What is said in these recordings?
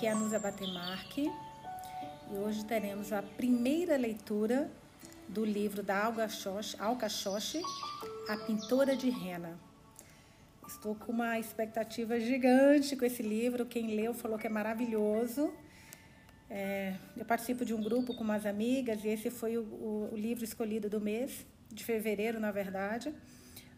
Aqui é a Nusa Batemarque e hoje teremos a primeira leitura do livro da Alcachoche, A Pintora de Rena. Estou com uma expectativa gigante com esse livro. Quem leu falou que é maravilhoso. É, eu participo de um grupo com umas amigas e esse foi o, o, o livro escolhido do mês, de fevereiro, na verdade.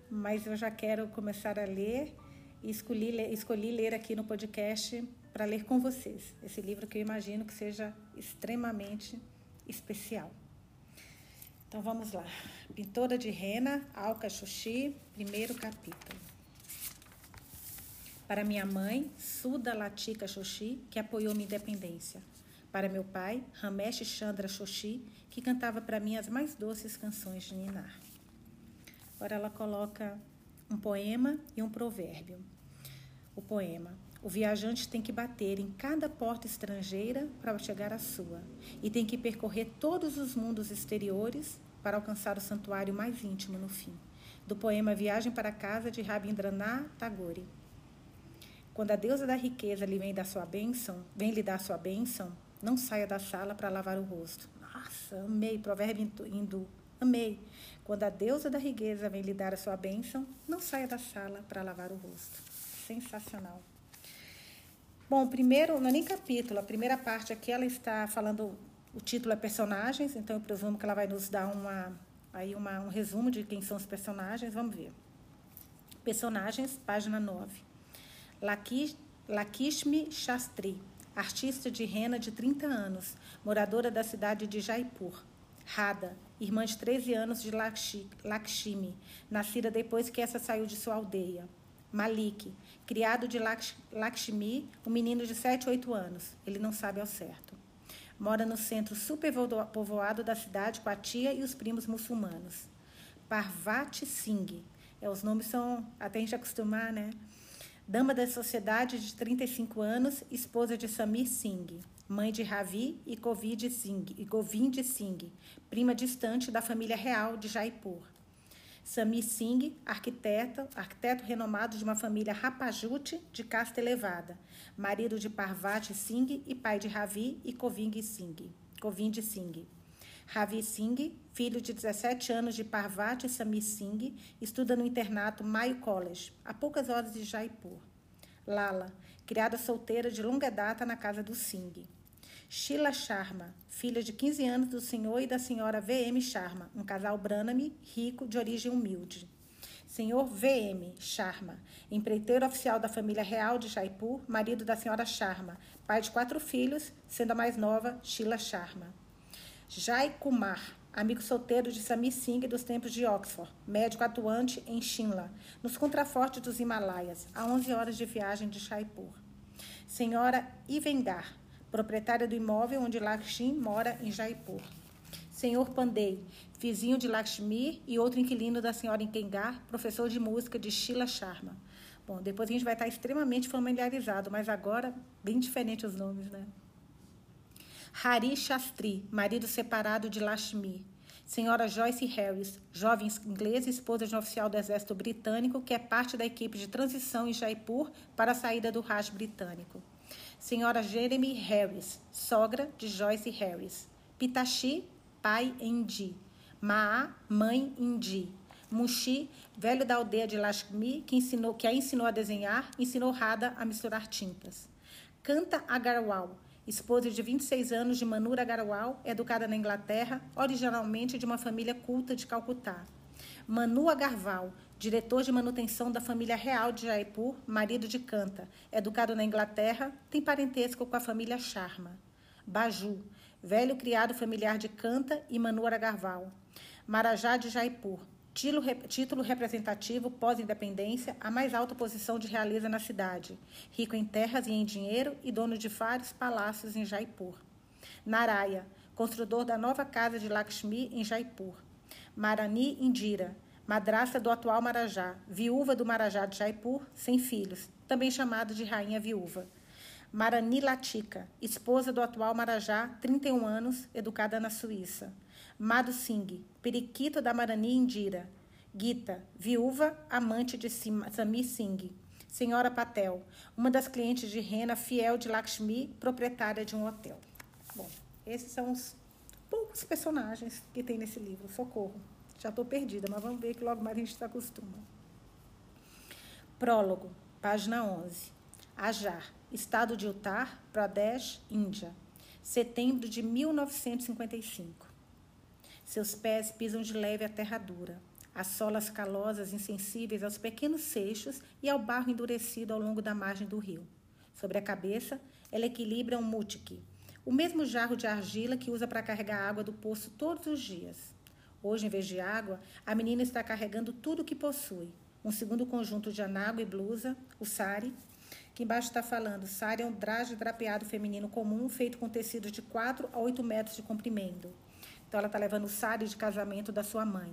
Mas eu já quero começar a ler e escolhi, escolhi ler aqui no podcast para ler com vocês. Esse livro que eu imagino que seja extremamente especial. Então vamos lá. Pintora de Rena, Alca Xuxi, primeiro capítulo. Para minha mãe, Suda Latika Xoxi, que apoiou minha independência. Para meu pai, Ramesh Chandra Xoxi, que cantava para mim as mais doces canções de Ninar. Agora ela coloca um poema e um provérbio. O poema: O viajante tem que bater em cada porta estrangeira para chegar à sua, e tem que percorrer todos os mundos exteriores para alcançar o santuário mais íntimo no fim. Do poema Viagem para Casa de Rabindranath Tagore. Quando a deusa da riqueza lhe vem dar sua bênção, vem lhe dar sua bênção, não saia da sala para lavar o rosto. Nossa, amei, provérbio hindu, amei. Quando a deusa da riqueza vem lhe dar a sua bênção, não saia da sala para lavar o rosto sensacional. Bom, primeiro, não é nem capítulo, a primeira parte aqui ela está falando, o título é personagens, então eu presumo que ela vai nos dar uma, aí uma, um resumo de quem são os personagens, vamos ver. Personagens, página 9. Lakish, Lakishmi Shastri, artista de rena de 30 anos, moradora da cidade de Jaipur. Radha, irmã de 13 anos de Lakshmi, nascida depois que essa saiu de sua aldeia. Malik, criado de Lakshmi, um menino de 7, 8 anos. Ele não sabe ao certo. Mora no centro superpovoado da cidade com a tia e os primos muçulmanos. Parvati Singh. É, os nomes são até a gente acostumar, né? Dama da sociedade de 35 anos, esposa de Samir Singh, mãe de Ravi e Govind Singh, e Govind Singh, prima distante da família real de Jaipur. Sami Singh, arquiteto, arquiteto renomado de uma família Rapajute de casta elevada, marido de Parvati Singh e pai de Ravi e Govind Singh. Govind Singh. Ravi Singh, filho de 17 anos de Parvati Sami Singh, estuda no internato Mayo College, a poucas horas de Jaipur. Lala, criada solteira de longa data na casa do Singh. Sheila Sharma, filha de 15 anos do senhor e da senhora VM Sharma, um casal Branami rico de origem humilde. Senhor VM Sharma, empreiteiro oficial da família real de Jaipur, marido da senhora Sharma, pai de quatro filhos, sendo a mais nova Sheila Sharma. Jai Kumar, amigo solteiro de Sami Singh dos tempos de Oxford, médico atuante em Shimla, nos contrafortes dos Himalaias, a 11 horas de viagem de Jaipur. Senhora Ivengar, proprietária do imóvel onde Lakshmi mora em Jaipur. Senhor Pandey, vizinho de Lakshmi e outro inquilino da senhora Inkengar, professor de música de Sheila Sharma. Bom, depois a gente vai estar extremamente familiarizado, mas agora bem diferente os nomes, né? Hari Shastri, marido separado de Lakshmi. Senhora Joyce Harris, jovem inglesa, esposa de um oficial do exército britânico que é parte da equipe de transição em Jaipur para a saída do Raj britânico. Senhora Jeremy Harris, sogra de Joyce Harris. Pitachi, pai Indi. Maa, mãe Indi. Mushi, velho da aldeia de Lakshmi, que, ensinou, que a ensinou a desenhar, ensinou Radha a misturar tintas. Canta Agarwal, esposa de 26 anos de Manura Agarwal, educada na Inglaterra, originalmente de uma família culta de Calcutá. Manu Agarwal, diretor de manutenção da família real de Jaipur, marido de Canta, educado na Inglaterra, tem parentesco com a família Sharma. Baju, velho criado familiar de Canta e Manu Agarwal. Marajá de Jaipur, título representativo pós-independência, a mais alta posição de realeza na cidade, rico em terras e em dinheiro e dono de vários palácios em Jaipur. Naraya, construtor da nova casa de Lakshmi em Jaipur. Marani Indira, madrasta do atual Marajá, viúva do Marajá de Jaipur, sem filhos, também chamada de rainha viúva. Marani Latika, esposa do atual Marajá, 31 anos, educada na Suíça. Madhu Singh, periquito da Marani Indira. Gita, viúva, amante de Sami Singh. Senhora Patel, uma das clientes de Rena, fiel de Lakshmi, proprietária de um hotel. Bom, esses são os poucos personagens que tem nesse livro. Socorro. Já estou perdida, mas vamos ver que logo mais a gente se acostuma. Prólogo, página 11. Ajar, estado de Uttar Pradesh, Índia. Setembro de 1955. Seus pés pisam de leve a terra dura. As solas calosas insensíveis aos pequenos seixos e ao barro endurecido ao longo da margem do rio. Sobre a cabeça, ela equilibra um mutiki, o mesmo jarro de argila que usa para carregar água do poço todos os dias. Hoje, em vez de água, a menina está carregando tudo o que possui. Um segundo conjunto de anágua e blusa, o sari, que embaixo está falando. Sari é um traje drapeado feminino comum feito com tecido de 4 a 8 metros de comprimento. Então, ela está levando o sari de casamento da sua mãe.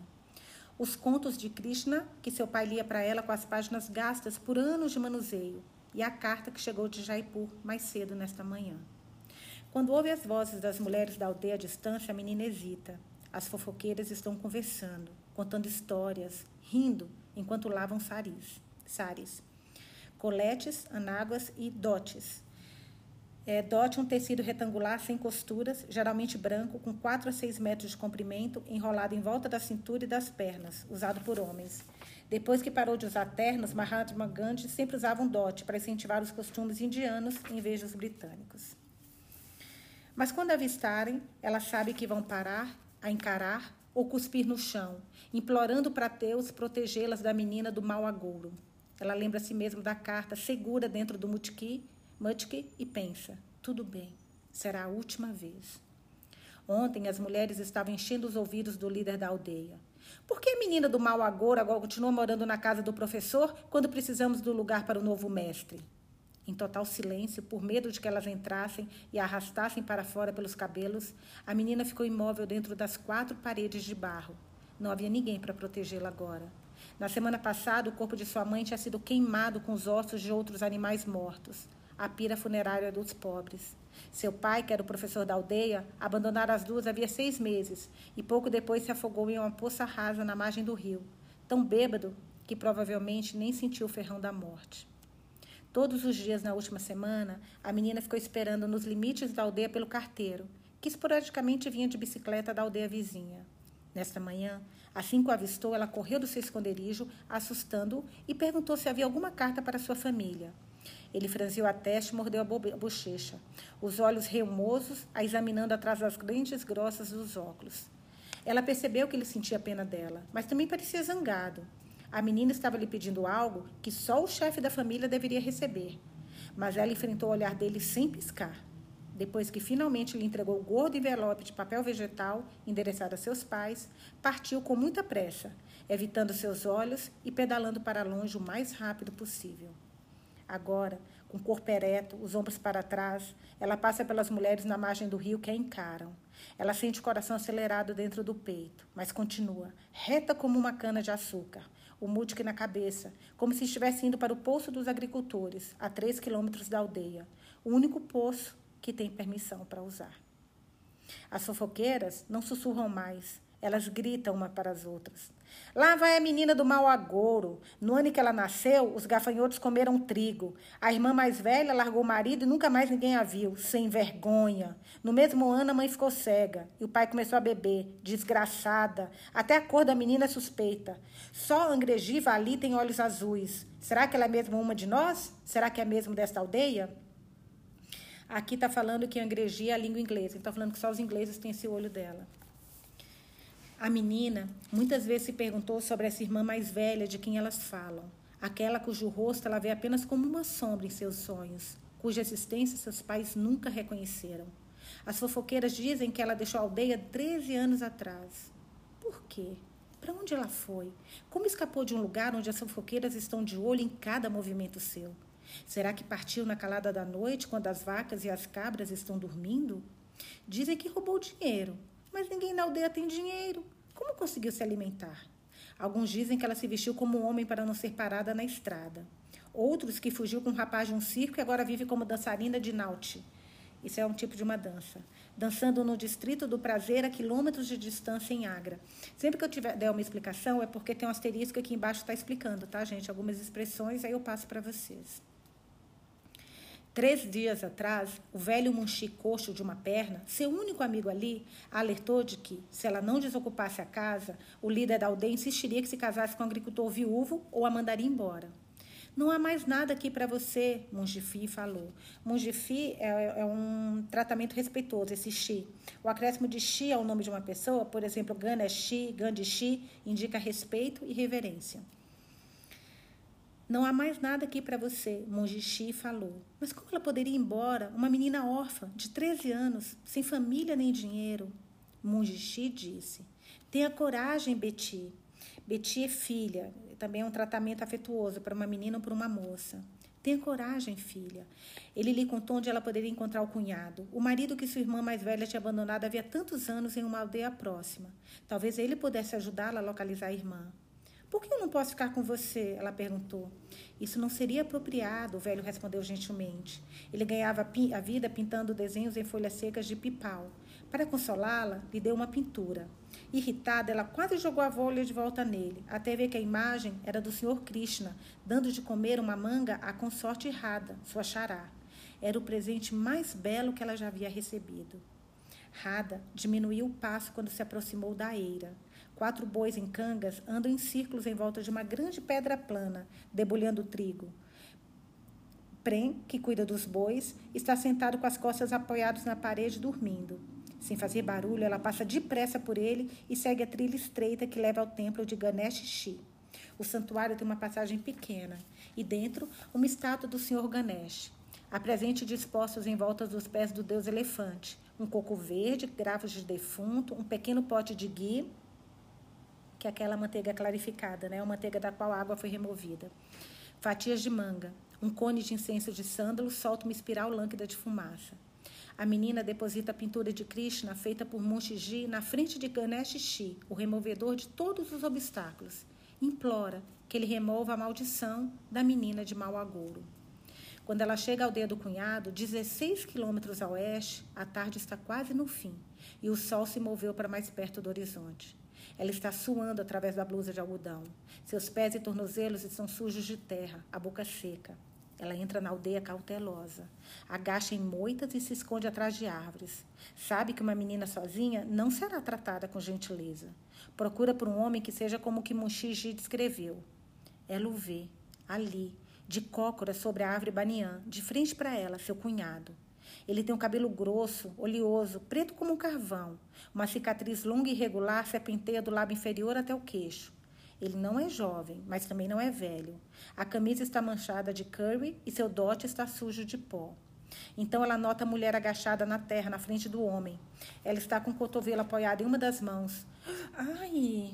Os contos de Krishna, que seu pai lia para ela com as páginas gastas por anos de manuseio. E a carta que chegou de Jaipur mais cedo nesta manhã. Quando ouve as vozes das mulheres da aldeia à distância, a menina hesita. As fofoqueiras estão conversando, contando histórias, rindo, enquanto lavam saris. saris. Coletes, anáguas e dotes. É, dote um tecido retangular sem costuras, geralmente branco, com 4 a 6 metros de comprimento, enrolado em volta da cintura e das pernas, usado por homens. Depois que parou de usar ternos, Mahatma Gandhi sempre usava um dote para incentivar os costumes indianos em vez dos britânicos. Mas quando avistarem, ela sabe que vão parar, a encarar ou cuspir no chão, implorando para Deus protegê-las da menina do mau agouro. Ela lembra a si mesma da carta segura dentro do mutki, mutki e pensa: tudo bem, será a última vez. Ontem as mulheres estavam enchendo os ouvidos do líder da aldeia. Por que a menina do mau agouro agora continua morando na casa do professor quando precisamos do lugar para o novo mestre? Em total silêncio, por medo de que elas entrassem e a arrastassem para fora pelos cabelos, a menina ficou imóvel dentro das quatro paredes de barro. Não havia ninguém para protegê-la agora. Na semana passada, o corpo de sua mãe tinha sido queimado com os ossos de outros animais mortos. A pira funerária dos pobres. Seu pai, que era o professor da aldeia, abandonara as duas havia seis meses e pouco depois se afogou em uma poça rasa na margem do rio, tão bêbado que provavelmente nem sentiu o ferrão da morte. Todos os dias na última semana, a menina ficou esperando nos limites da aldeia pelo carteiro, que esporadicamente vinha de bicicleta da aldeia vizinha. Nesta manhã, assim que o avistou, ela correu do seu esconderijo, assustando-o, e perguntou se havia alguma carta para sua família. Ele franziu a testa e mordeu a bochecha, os olhos reumosos, a examinando atrás das lentes grossas dos óculos. Ela percebeu que ele sentia pena dela, mas também parecia zangado. A menina estava lhe pedindo algo que só o chefe da família deveria receber. Mas ela enfrentou o olhar dele sem piscar. Depois que finalmente lhe entregou o gordo envelope de papel vegetal endereçado a seus pais, partiu com muita pressa, evitando seus olhos e pedalando para longe o mais rápido possível. Agora, com o corpo ereto, os ombros para trás, ela passa pelas mulheres na margem do rio que a encaram. Ela sente o coração acelerado dentro do peito, mas continua, reta como uma cana de açúcar, o mutique na cabeça, como se estivesse indo para o poço dos agricultores, a três quilômetros da aldeia, o único poço que tem permissão para usar. As fofoqueiras não sussurram mais, elas gritam uma para as outras. Lá vai a menina do mau agouro. No ano que ela nasceu, os gafanhotos comeram trigo. A irmã mais velha largou o marido e nunca mais ninguém a viu, sem vergonha. No mesmo ano, a mãe ficou cega e o pai começou a beber, desgraçada. Até a cor da menina é suspeita. Só Angregiva ali tem olhos azuis. Será que ela é mesmo uma de nós? Será que é mesmo desta aldeia? Aqui está falando que Angregia é a língua inglesa. Está falando que só os ingleses têm esse olho dela. A menina muitas vezes se perguntou sobre essa irmã mais velha de quem elas falam, aquela cujo rosto ela vê apenas como uma sombra em seus sonhos, cuja existência seus pais nunca reconheceram. As fofoqueiras dizem que ela deixou a aldeia 13 anos atrás. Por quê? Para onde ela foi? Como escapou de um lugar onde as fofoqueiras estão de olho em cada movimento seu? Será que partiu na calada da noite, quando as vacas e as cabras estão dormindo? Dizem que roubou dinheiro, mas ninguém na aldeia tem dinheiro. Como conseguiu se alimentar? Alguns dizem que ela se vestiu como homem para não ser parada na estrada. Outros que fugiu com um rapaz de um circo e agora vive como dançarina de naute. Isso é um tipo de uma dança. Dançando no distrito do prazer a quilômetros de distância em Agra. Sempre que eu tiver der uma explicação, é porque tem um asterisco aqui embaixo está explicando, tá, gente? Algumas expressões, aí eu passo para vocês. Três dias atrás, o velho coxo de uma perna, seu único amigo ali, alertou de que, se ela não desocupasse a casa, o líder da aldeia insistiria que se casasse com um agricultor viúvo ou a mandaria embora. Não há mais nada aqui para você, Mungifi falou. Mungifi é, é, um tratamento respeitoso, esse Xi. O acréscimo de Xi ao nome de uma pessoa, por exemplo, Ganeshi, Gandhi indica respeito e reverência. Não há mais nada aqui para você, Mungishi falou. Mas como ela poderia ir embora, uma menina órfã, de 13 anos, sem família nem dinheiro? Mungishi disse: Tenha coragem, Betty. Betty é filha, também é um tratamento afetuoso para uma menina ou para uma moça. Tenha coragem, filha. Ele lhe contou onde ela poderia encontrar o cunhado. O marido que sua irmã mais velha tinha abandonado havia tantos anos em uma aldeia próxima. Talvez ele pudesse ajudá-la a localizar a irmã. Por que eu não posso ficar com você? Ela perguntou. Isso não seria apropriado, o velho respondeu gentilmente. Ele ganhava a vida pintando desenhos em folhas secas de pipau. Para consolá-la, lhe deu uma pintura. Irritada, ela quase jogou a folha de volta nele, até ver que a imagem era do Sr. Krishna, dando de comer uma manga à consorte Radha, sua xará. Era o presente mais belo que ela já havia recebido. Radha diminuiu o passo quando se aproximou da eira. Quatro bois em cangas andam em círculos em volta de uma grande pedra plana, debulhando trigo. Prem, que cuida dos bois, está sentado com as costas apoiadas na parede, dormindo. Sem fazer barulho, ela passa depressa por ele e segue a trilha estreita que leva ao templo de Ganesh Shi. O santuário tem uma passagem pequena e dentro uma estátua do Senhor Ganesh. Há presentes dispostos em volta dos pés do deus elefante, um coco verde, gravos de defunto, um pequeno pote de ghee, que é aquela manteiga clarificada, né? A manteiga da qual a água foi removida. Fatias de manga, um cone de incenso de sândalo solta uma espiral lânguida de fumaça. A menina deposita a pintura de Krishna feita por Munshiji na frente de Ganesh Shi, o removedor de todos os obstáculos. Implora que ele remova a maldição da menina de mau agouro. Quando ela chega à aldeia do cunhado, 16 quilômetros a oeste, a tarde está quase no fim e o sol se moveu para mais perto do horizonte. Ela está suando através da blusa de algodão. Seus pés e tornozelos estão sujos de terra, a boca seca. Ela entra na aldeia cautelosa, agacha em moitas e se esconde atrás de árvores. Sabe que uma menina sozinha não será tratada com gentileza. Procura por um homem que seja como o que Munchiji descreveu. Ela o vê, ali, de cócora sobre a árvore baniã, de frente para ela, seu cunhado. Ele tem um cabelo grosso, oleoso, preto como um carvão. Uma cicatriz longa e irregular serpenteia do lábio inferior até o queixo. Ele não é jovem, mas também não é velho. A camisa está manchada de curry e seu dote está sujo de pó. Então ela nota a mulher agachada na terra, na frente do homem. Ela está com o cotovelo apoiado em uma das mãos. Ai!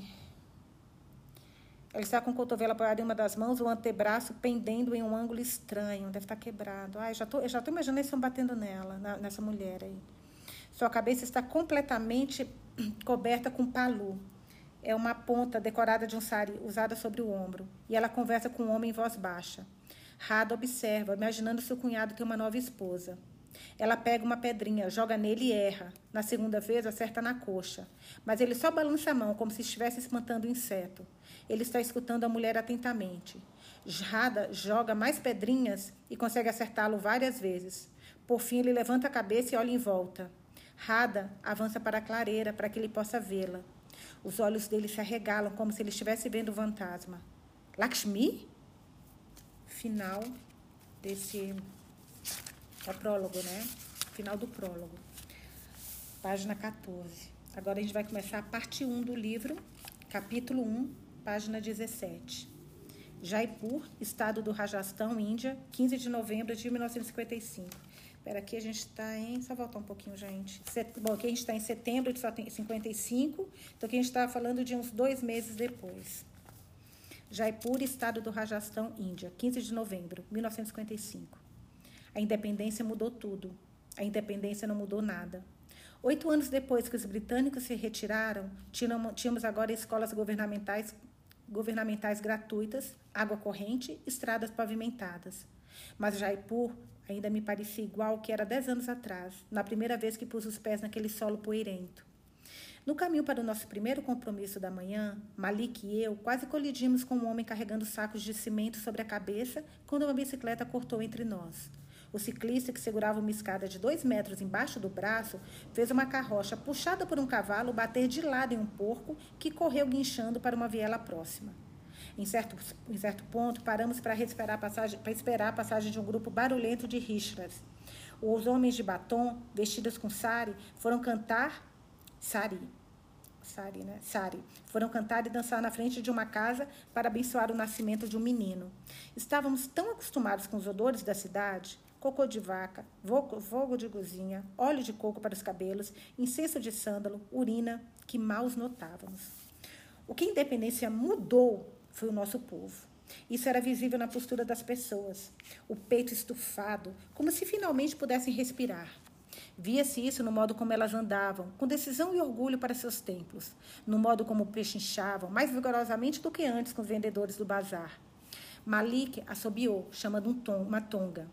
Ela está com o cotovelo apoiado em uma das mãos, o antebraço pendendo em um ângulo estranho. Deve estar quebrado. Ai, já tô, eu já estou imaginando eles batendo nela, na, nessa mulher aí. Sua cabeça está completamente coberta com palu é uma ponta decorada de um sari usada sobre o ombro, e ela conversa com o homem em voz baixa. Rada observa, imaginando seu cunhado ter uma nova esposa. Ela pega uma pedrinha, joga nele e erra. Na segunda vez, acerta na coxa. Mas ele só balança a mão, como se estivesse espantando o um inseto. Ele está escutando a mulher atentamente. Rada joga mais pedrinhas e consegue acertá-lo várias vezes. Por fim, ele levanta a cabeça e olha em volta. Rada avança para a clareira para que ele possa vê-la. Os olhos dele se arregalam como se ele estivesse vendo o fantasma. Lakshmi? Final desse. É prólogo, né? Final do prólogo. Página 14. Agora a gente vai começar a parte 1 do livro, capítulo 1, página 17. Jaipur, estado do Rajastão, Índia, 15 de novembro de 1955. Espera, aqui a gente está em. Só voltar um pouquinho, gente. Set, bom, aqui a gente está em setembro de 55, então aqui a gente está falando de uns dois meses depois. Jaipur, estado do Rajastão, Índia, 15 de novembro, 1955. A independência mudou tudo. A independência não mudou nada. Oito anos depois que os britânicos se retiraram, tínhamos agora escolas governamentais, governamentais gratuitas, água corrente, estradas pavimentadas. Mas Jaipur ainda me parecia igual ao que era dez anos atrás, na primeira vez que pus os pés naquele solo poeirento. No caminho para o nosso primeiro compromisso da manhã, Malik e eu quase colidimos com um homem carregando sacos de cimento sobre a cabeça quando uma bicicleta cortou entre nós. O ciclista, que segurava uma escada de dois metros embaixo do braço, fez uma carroça puxada por um cavalo bater de lado em um porco que correu guinchando para uma viela próxima. Em certo, em certo ponto, paramos para esperar, esperar a passagem de um grupo barulhento de rixas. Os homens de batom, vestidos com sari, foram cantar sari. Sari, né? Sari. Foram cantar e dançar na frente de uma casa para abençoar o nascimento de um menino. Estávamos tão acostumados com os odores da cidade cocô de vaca, fogo de cozinha, óleo de coco para os cabelos, incenso de sândalo, urina, que mal os notávamos. O que a independência mudou foi o nosso povo. Isso era visível na postura das pessoas, o peito estufado, como se finalmente pudessem respirar. Via-se isso no modo como elas andavam, com decisão e orgulho para seus templos, no modo como pechinchavam, mais vigorosamente do que antes com os vendedores do bazar. Malik assobiou, chamando um tom, uma tonga.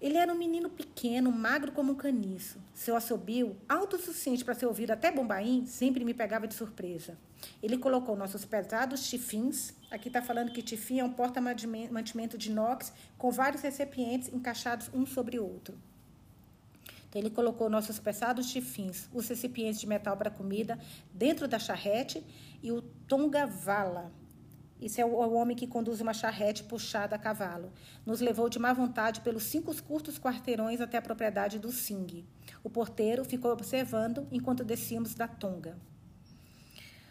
Ele era um menino pequeno, magro como um caniço. Seu assobio, alto o suficiente para ser ouvido até Bombaim, sempre me pegava de surpresa. Ele colocou nossos pesados tifins. Aqui está falando que tifim é um porta-mantimento de inox com vários recipientes encaixados um sobre o outro. Então, ele colocou nossos pesados tifins, os recipientes de metal para comida, dentro da charrete e o tongavala, isso é o homem que conduz uma charrete puxada a cavalo. Nos levou de má vontade pelos cinco curtos quarteirões até a propriedade do Singh. O porteiro ficou observando enquanto descíamos da tonga.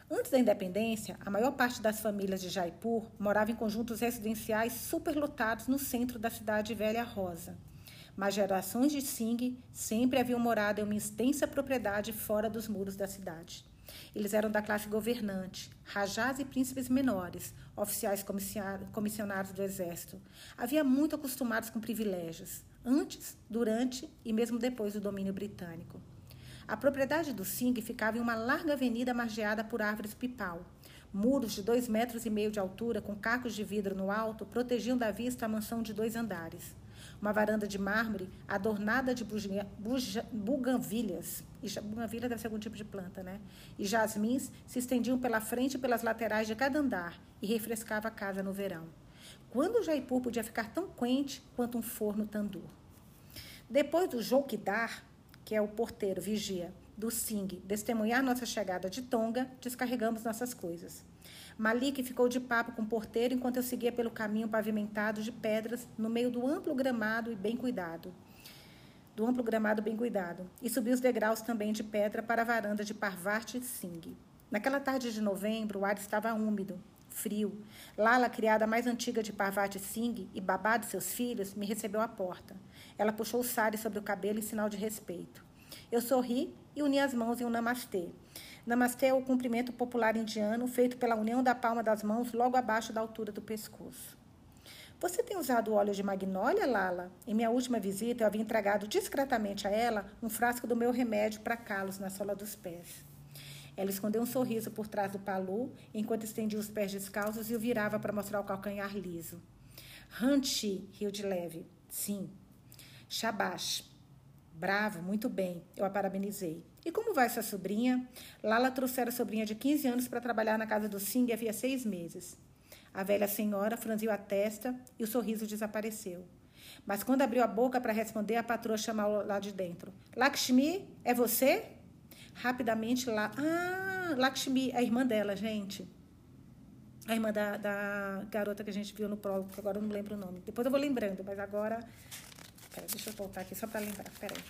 Antes da independência, a maior parte das famílias de Jaipur morava em conjuntos residenciais superlotados no centro da cidade velha rosa. Mas gerações de Singh sempre haviam morado em uma extensa propriedade fora dos muros da cidade. Eles eram da classe governante, rajás e príncipes menores, oficiais comissionados do exército. Havia muito acostumados com privilégios, antes, durante e mesmo depois do domínio britânico. A propriedade do Singh ficava em uma larga avenida margeada por árvores pipal. Muros de dois metros e meio de altura, com cacos de vidro no alto, protegiam da vista a mansão de dois andares. Uma varanda de mármore adornada de buganvilhas. E buganvilha deve ser algum tipo de planta, né? E jasmins se estendiam pela frente e pelas laterais de cada andar e refrescava a casa no verão. Quando o Jaipur podia ficar tão quente quanto um forno tandur. Depois do Joukidar, que é o porteiro, vigia, do Singh, testemunhar nossa chegada de Tonga, descarregamos nossas coisas. Malik ficou de papo com o porteiro enquanto eu seguia pelo caminho pavimentado de pedras no meio do amplo gramado e bem cuidado. Do amplo gramado bem cuidado. E subi os degraus também de pedra para a varanda de Parvati Singh. Naquela tarde de novembro, o ar estava úmido, frio. Lala, criada mais antiga de Parvati Singh e babá de seus filhos, me recebeu à porta. Ela puxou o sari sobre o cabelo em sinal de respeito. Eu sorri e uni as mãos em um namastê. Namastê é o cumprimento popular indiano feito pela união da palma das mãos logo abaixo da altura do pescoço. Você tem usado óleo de magnólia, Lala? Em minha última visita, eu havia entregado discretamente a ela um frasco do meu remédio para calos na sola dos pés. Ela escondeu um sorriso por trás do palu, enquanto estendia os pés descalços e o virava para mostrar o calcanhar liso. Hanchi, riu de leve. Sim. Shabash. Bravo, muito bem. Eu a parabenizei. E como vai sua sobrinha? Lala trouxera a sobrinha de 15 anos para trabalhar na casa do Singh havia seis meses. A velha senhora franziu a testa e o sorriso desapareceu. Mas quando abriu a boca para responder, a patroa chamou lá de dentro. Lakshmi, é você? Rapidamente lá. Ah, Lakshmi, a irmã dela, gente. A irmã da, da garota que a gente viu no prólogo, que agora eu não lembro o nome. Depois eu vou lembrando, mas agora. Pera, deixa eu voltar aqui só para lembrar. Peraí.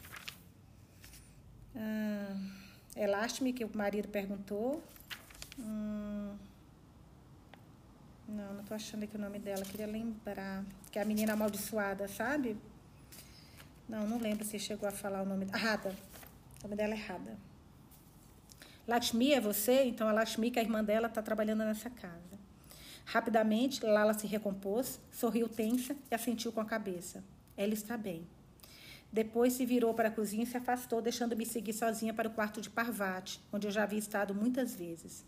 Ah, Elástime, que o marido perguntou. Hum, não, não tô achando aqui o nome dela. Queria lembrar. Que é a menina amaldiçoada, sabe? Não, não lembro se chegou a falar o nome. Rada. O nome dela é Rada. Lakshmi é você? Então a Lakshmi, que é a irmã dela, está trabalhando nessa casa. Rapidamente, Lala se recompôs, sorriu tensa e assentiu com a cabeça. Ela está bem. Depois se virou para a cozinha e se afastou, deixando-me seguir sozinha para o quarto de Parvati, onde eu já havia estado muitas vezes.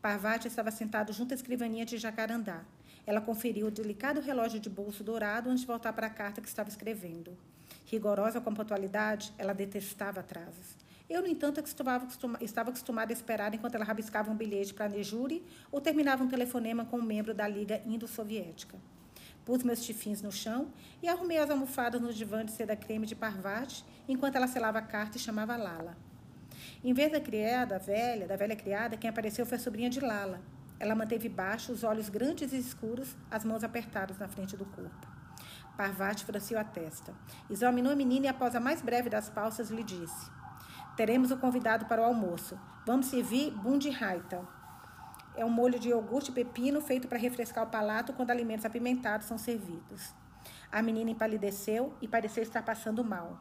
Parvati estava sentado junto à escrivaninha de jacarandá. Ela conferiu o delicado relógio de bolso dourado antes de voltar para a carta que estava escrevendo. Rigorosa com a pontualidade, ela detestava atrasos. Eu, no entanto, estava acostumada a esperar enquanto ela rabiscava um bilhete para Nejuri ou terminava um telefonema com um membro da Liga Indo-Soviética. Pus meus chifins no chão e arrumei as almofadas no divã de seda creme de Parvati enquanto ela selava a carta e chamava Lala. Em vez da criada velha, da velha criada, quem apareceu foi a sobrinha de Lala. Ela manteve baixo, os olhos grandes e escuros, as mãos apertadas na frente do corpo. Parvati franciu a testa. Examinou a menina e, após a mais breve das pausas, lhe disse: Teremos o convidado para o almoço. Vamos servir bundi raita. É um molho de iogurte e pepino feito para refrescar o palato quando alimentos apimentados são servidos. A menina empalideceu e pareceu estar passando mal.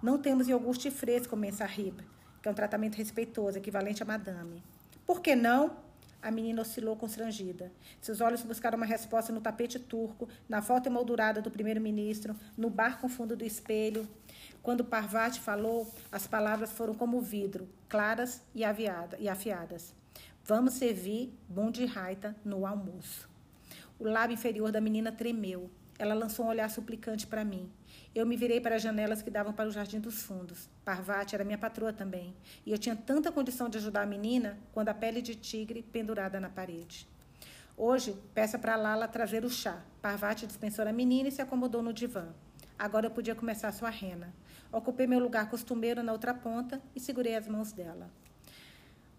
Não temos iogurte fresco, Mensahib, que é um tratamento respeitoso, equivalente a madame. Por que não? A menina oscilou constrangida. Seus olhos buscaram uma resposta no tapete turco, na foto emoldurada do primeiro-ministro, no bar com fundo do espelho. Quando Parvati falou, as palavras foram como vidro, claras e, aviada, e afiadas. Vamos servir de raita no almoço. O lábio inferior da menina tremeu. Ela lançou um olhar suplicante para mim. Eu me virei para as janelas que davam para o jardim dos fundos. Parvati era minha patroa também. E eu tinha tanta condição de ajudar a menina quando a pele de tigre pendurada na parede. Hoje, peça para Lala trazer o chá. Parvati dispensou a menina e se acomodou no divã. Agora eu podia começar sua rena. Ocupei meu lugar costumeiro na outra ponta e segurei as mãos dela.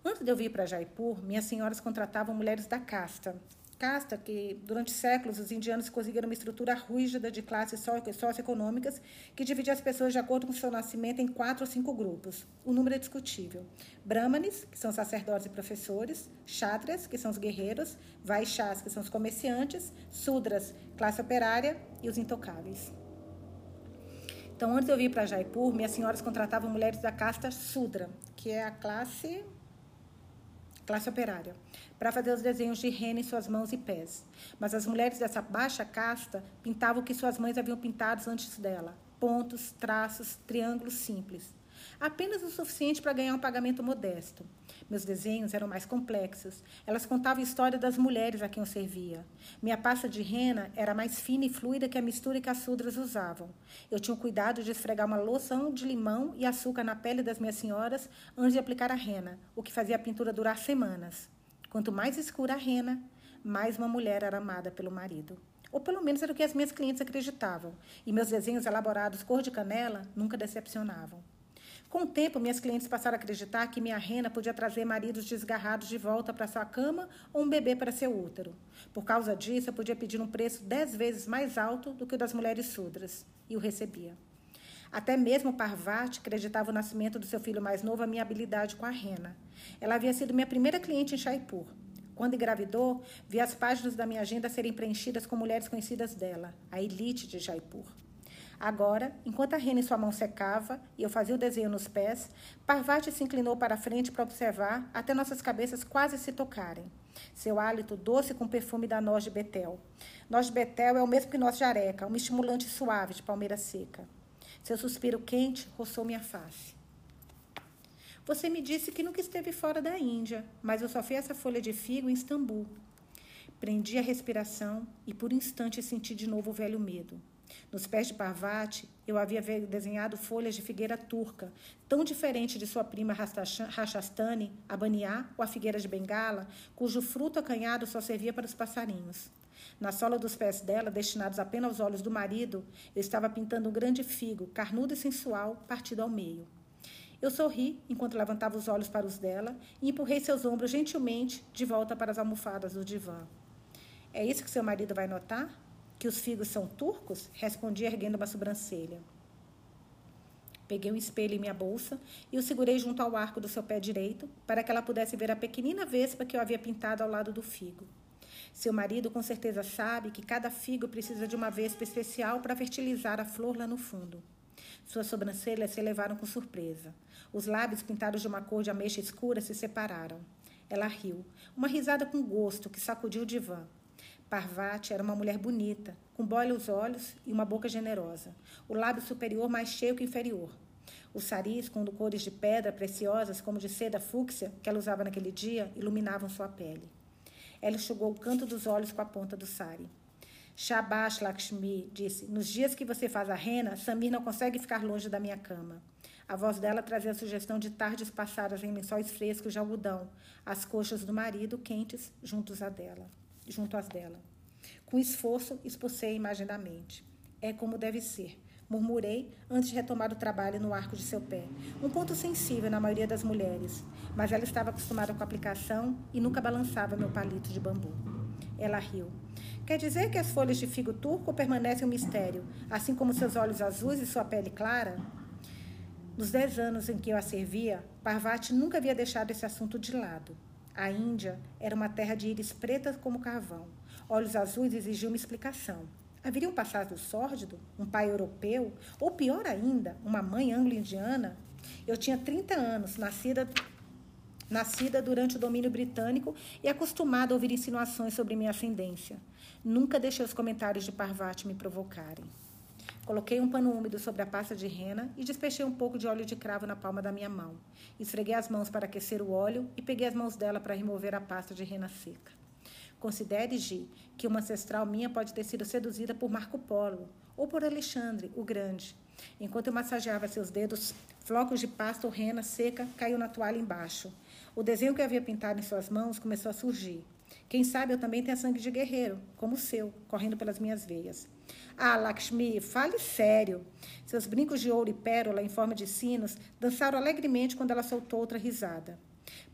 Antes de eu vir para Jaipur, minhas senhoras contratavam mulheres da casta. Casta que, durante séculos, os indianos conseguiram uma estrutura rígida de classes socioeconômicas que dividia as pessoas de acordo com seu nascimento em quatro ou cinco grupos. O número é discutível. Brahmanes, que são sacerdotes e professores, Kshatriyas, que são os guerreiros, Vaishyas, que são os comerciantes, Sudras, classe operária e os intocáveis. Então, antes de eu vir para Jaipur, minhas senhoras contratavam mulheres da casta Sudra, que é a classe classe operária, para fazer os desenhos de rena em suas mãos e pés. Mas as mulheres dessa baixa casta pintavam o que suas mães haviam pintado antes dela: pontos, traços, triângulos simples. Apenas o suficiente para ganhar um pagamento modesto. Meus desenhos eram mais complexos. Elas contavam a história das mulheres a quem eu servia. Minha pasta de rena era mais fina e fluida que a mistura que as sudras usavam. Eu tinha o cuidado de esfregar uma loção de limão e açúcar na pele das minhas senhoras antes de aplicar a rena, o que fazia a pintura durar semanas. Quanto mais escura a rena, mais uma mulher era amada pelo marido. Ou pelo menos era o que as minhas clientes acreditavam. E meus desenhos elaborados cor de canela nunca decepcionavam. Com o tempo, minhas clientes passaram a acreditar que minha rena podia trazer maridos desgarrados de volta para sua cama ou um bebê para seu útero. Por causa disso, eu podia pedir um preço dez vezes mais alto do que o das mulheres sudras, e o recebia. Até mesmo Parvati acreditava o nascimento do seu filho mais novo a minha habilidade com a rena. Ela havia sido minha primeira cliente em Jaipur. Quando engravidou, vi as páginas da minha agenda serem preenchidas com mulheres conhecidas dela, a elite de Jaipur. Agora, enquanto a rena em sua mão secava e eu fazia o desenho nos pés, Parvati se inclinou para a frente para observar até nossas cabeças quase se tocarem. Seu hálito doce com perfume da noz de betel. Noz de betel é o mesmo que noz de areca, um estimulante suave de palmeira seca. Seu suspiro quente roçou minha face. Você me disse que nunca esteve fora da Índia, mas eu só fiz essa folha de figo em Istambul. Prendi a respiração e por um instante senti de novo o velho medo. Nos pés de Parvati, eu havia desenhado folhas de figueira turca, tão diferente de sua prima Rachastani, a baniá ou a figueira de Bengala, cujo fruto acanhado só servia para os passarinhos. Na sola dos pés dela, destinados apenas aos olhos do marido, eu estava pintando um grande figo, carnudo e sensual, partido ao meio. Eu sorri enquanto levantava os olhos para os dela e empurrei seus ombros gentilmente de volta para as almofadas do divã. É isso que seu marido vai notar? que os figos são turcos? Respondi erguendo uma sobrancelha. Peguei um espelho em minha bolsa e o segurei junto ao arco do seu pé direito para que ela pudesse ver a pequenina vespa que eu havia pintado ao lado do figo. Seu marido com certeza sabe que cada figo precisa de uma vespa especial para fertilizar a flor lá no fundo. Suas sobrancelhas se elevaram com surpresa. Os lábios pintados de uma cor de ameixa escura se separaram. Ela riu, uma risada com gosto que sacudiu o divã. Parvati era uma mulher bonita, com bolhos olhos e uma boca generosa, o lábio superior mais cheio que inferior. Os saris, com cores de pedra preciosas, como de seda fúcsia, que ela usava naquele dia, iluminavam sua pele. Ela enxugou o canto dos olhos com a ponta do sari. Shabash Lakshmi disse: Nos dias que você faz a rena, Samir não consegue ficar longe da minha cama. A voz dela trazia a sugestão de tardes passadas em lençóis frescos de algodão, as coxas do marido quentes juntos a dela, junto às dela. Com esforço, expulsei a imagem da mente. É como deve ser, murmurei antes de retomar o trabalho no arco de seu pé. Um ponto sensível na maioria das mulheres, mas ela estava acostumada com a aplicação e nunca balançava meu palito de bambu. Ela riu. Quer dizer que as folhas de figo turco permanecem um mistério, assim como seus olhos azuis e sua pele clara? Nos dez anos em que eu a servia, Parvati nunca havia deixado esse assunto de lado. A Índia era uma terra de íris pretas como carvão. Olhos azuis exigiam uma explicação. Haveria um passado sórdido? Um pai europeu? Ou pior ainda, uma mãe anglo-indiana? Eu tinha 30 anos, nascida, nascida durante o domínio britânico e acostumada a ouvir insinuações sobre minha ascendência. Nunca deixei os comentários de Parvati me provocarem. Coloquei um pano úmido sobre a pasta de rena e despechei um pouco de óleo de cravo na palma da minha mão. Esfreguei as mãos para aquecer o óleo e peguei as mãos dela para remover a pasta de rena seca. Considere, Gi, que uma ancestral minha pode ter sido seduzida por Marco Polo ou por Alexandre, o Grande. Enquanto eu massageava seus dedos, flocos de pasta ou rena seca caiu na toalha embaixo. O desenho que havia pintado em suas mãos começou a surgir. Quem sabe eu também tenha sangue de guerreiro, como o seu, correndo pelas minhas veias. Ah, Lakshmi, fale sério. Seus brincos de ouro e pérola em forma de sinos dançaram alegremente quando ela soltou outra risada.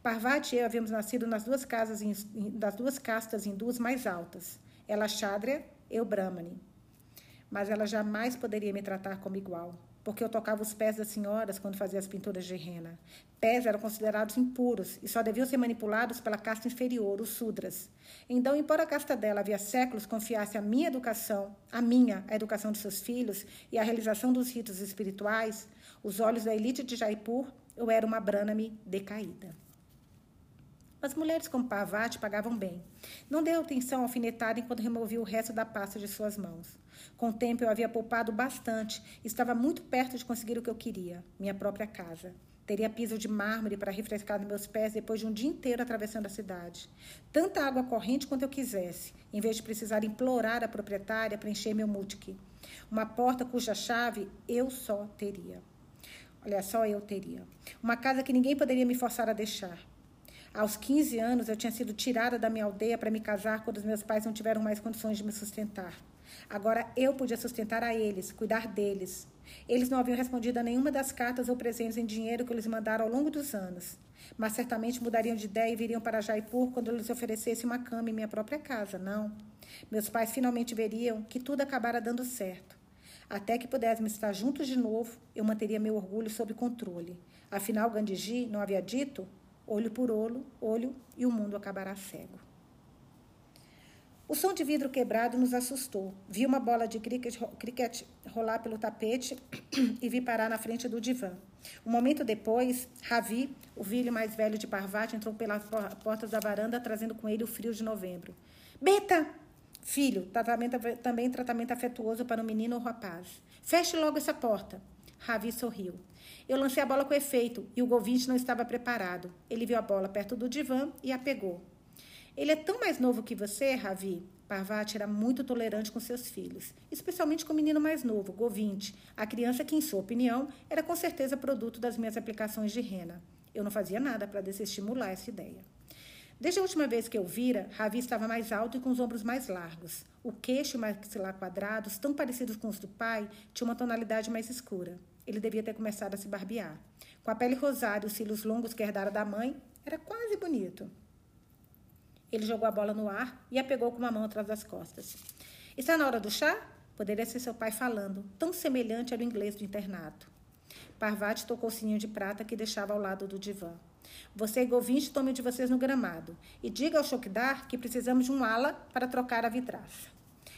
Parvati e eu havíamos nascido nas duas, casas, das duas castas hindus mais altas. Ela Shadra, eu Brahmani. Mas ela jamais poderia me tratar como igual porque eu tocava os pés das senhoras quando fazia as pinturas de rena. Pés eram considerados impuros e só deviam ser manipulados pela casta inferior, os sudras. Então, embora a casta dela havia séculos confiasse a minha educação, a minha, a educação de seus filhos e a realização dos ritos espirituais, os olhos da elite de Jaipur, eu era uma Brahmani decaída. As mulheres como Pavati pagavam bem. Não deu atenção alfinetada enquanto removia o resto da pasta de suas mãos. Com o tempo eu havia poupado bastante e estava muito perto de conseguir o que eu queria, minha própria casa. Teria piso de mármore para refrescar meus pés depois de um dia inteiro atravessando a cidade. Tanta água corrente quanto eu quisesse, em vez de precisar implorar a proprietária para encher meu mutique. Uma porta cuja chave eu só teria. Olha, só eu teria. Uma casa que ninguém poderia me forçar a deixar. Aos 15 anos, eu tinha sido tirada da minha aldeia para me casar quando os meus pais não tiveram mais condições de me sustentar. Agora eu podia sustentar a eles, cuidar deles. Eles não haviam respondido a nenhuma das cartas ou presentes em dinheiro que eles mandaram ao longo dos anos. Mas certamente mudariam de ideia e viriam para Jaipur quando eu lhes oferecesse uma cama em minha própria casa. Não. Meus pais finalmente veriam que tudo acabara dando certo. Até que pudéssemos estar juntos de novo, eu manteria meu orgulho sob controle. Afinal, Gandhiji não havia dito olho por olho, olho e o mundo acabará cego. O som de vidro quebrado nos assustou. Vi uma bola de cricket, rolar pelo tapete e vi parar na frente do divã. Um momento depois, Ravi, o filho mais velho de Parvati, entrou pelas portas da varanda, trazendo com ele o frio de novembro. Beta! Filho, tratamento, também tratamento afetuoso para o menino ou rapaz. Feche logo essa porta. Ravi sorriu. Eu lancei a bola com efeito e o Govinte não estava preparado. Ele viu a bola perto do divã e a pegou. Ele é tão mais novo que você, Ravi. Parvati era muito tolerante com seus filhos, especialmente com o menino mais novo, Govinte, a criança que, em sua opinião, era com certeza produto das minhas aplicações de rena. Eu não fazia nada para desestimular essa ideia. Desde a última vez que eu vira, Ravi estava mais alto e com os ombros mais largos. O queixo e o maxilar quadrados, tão parecidos com os do pai, tinha uma tonalidade mais escura. Ele devia ter começado a se barbear. Com a pele rosada e os cílios longos que herdara da mãe, era quase bonito. Ele jogou a bola no ar e a pegou com uma mão atrás das costas. Está na hora do chá? Poderia ser seu pai falando, tão semelhante ao inglês do internato. Parvati tocou o sininho de prata que deixava ao lado do divã. Você e Govinch tomem de vocês no gramado. E diga ao Chokdar que precisamos de um ala para trocar a vidraça.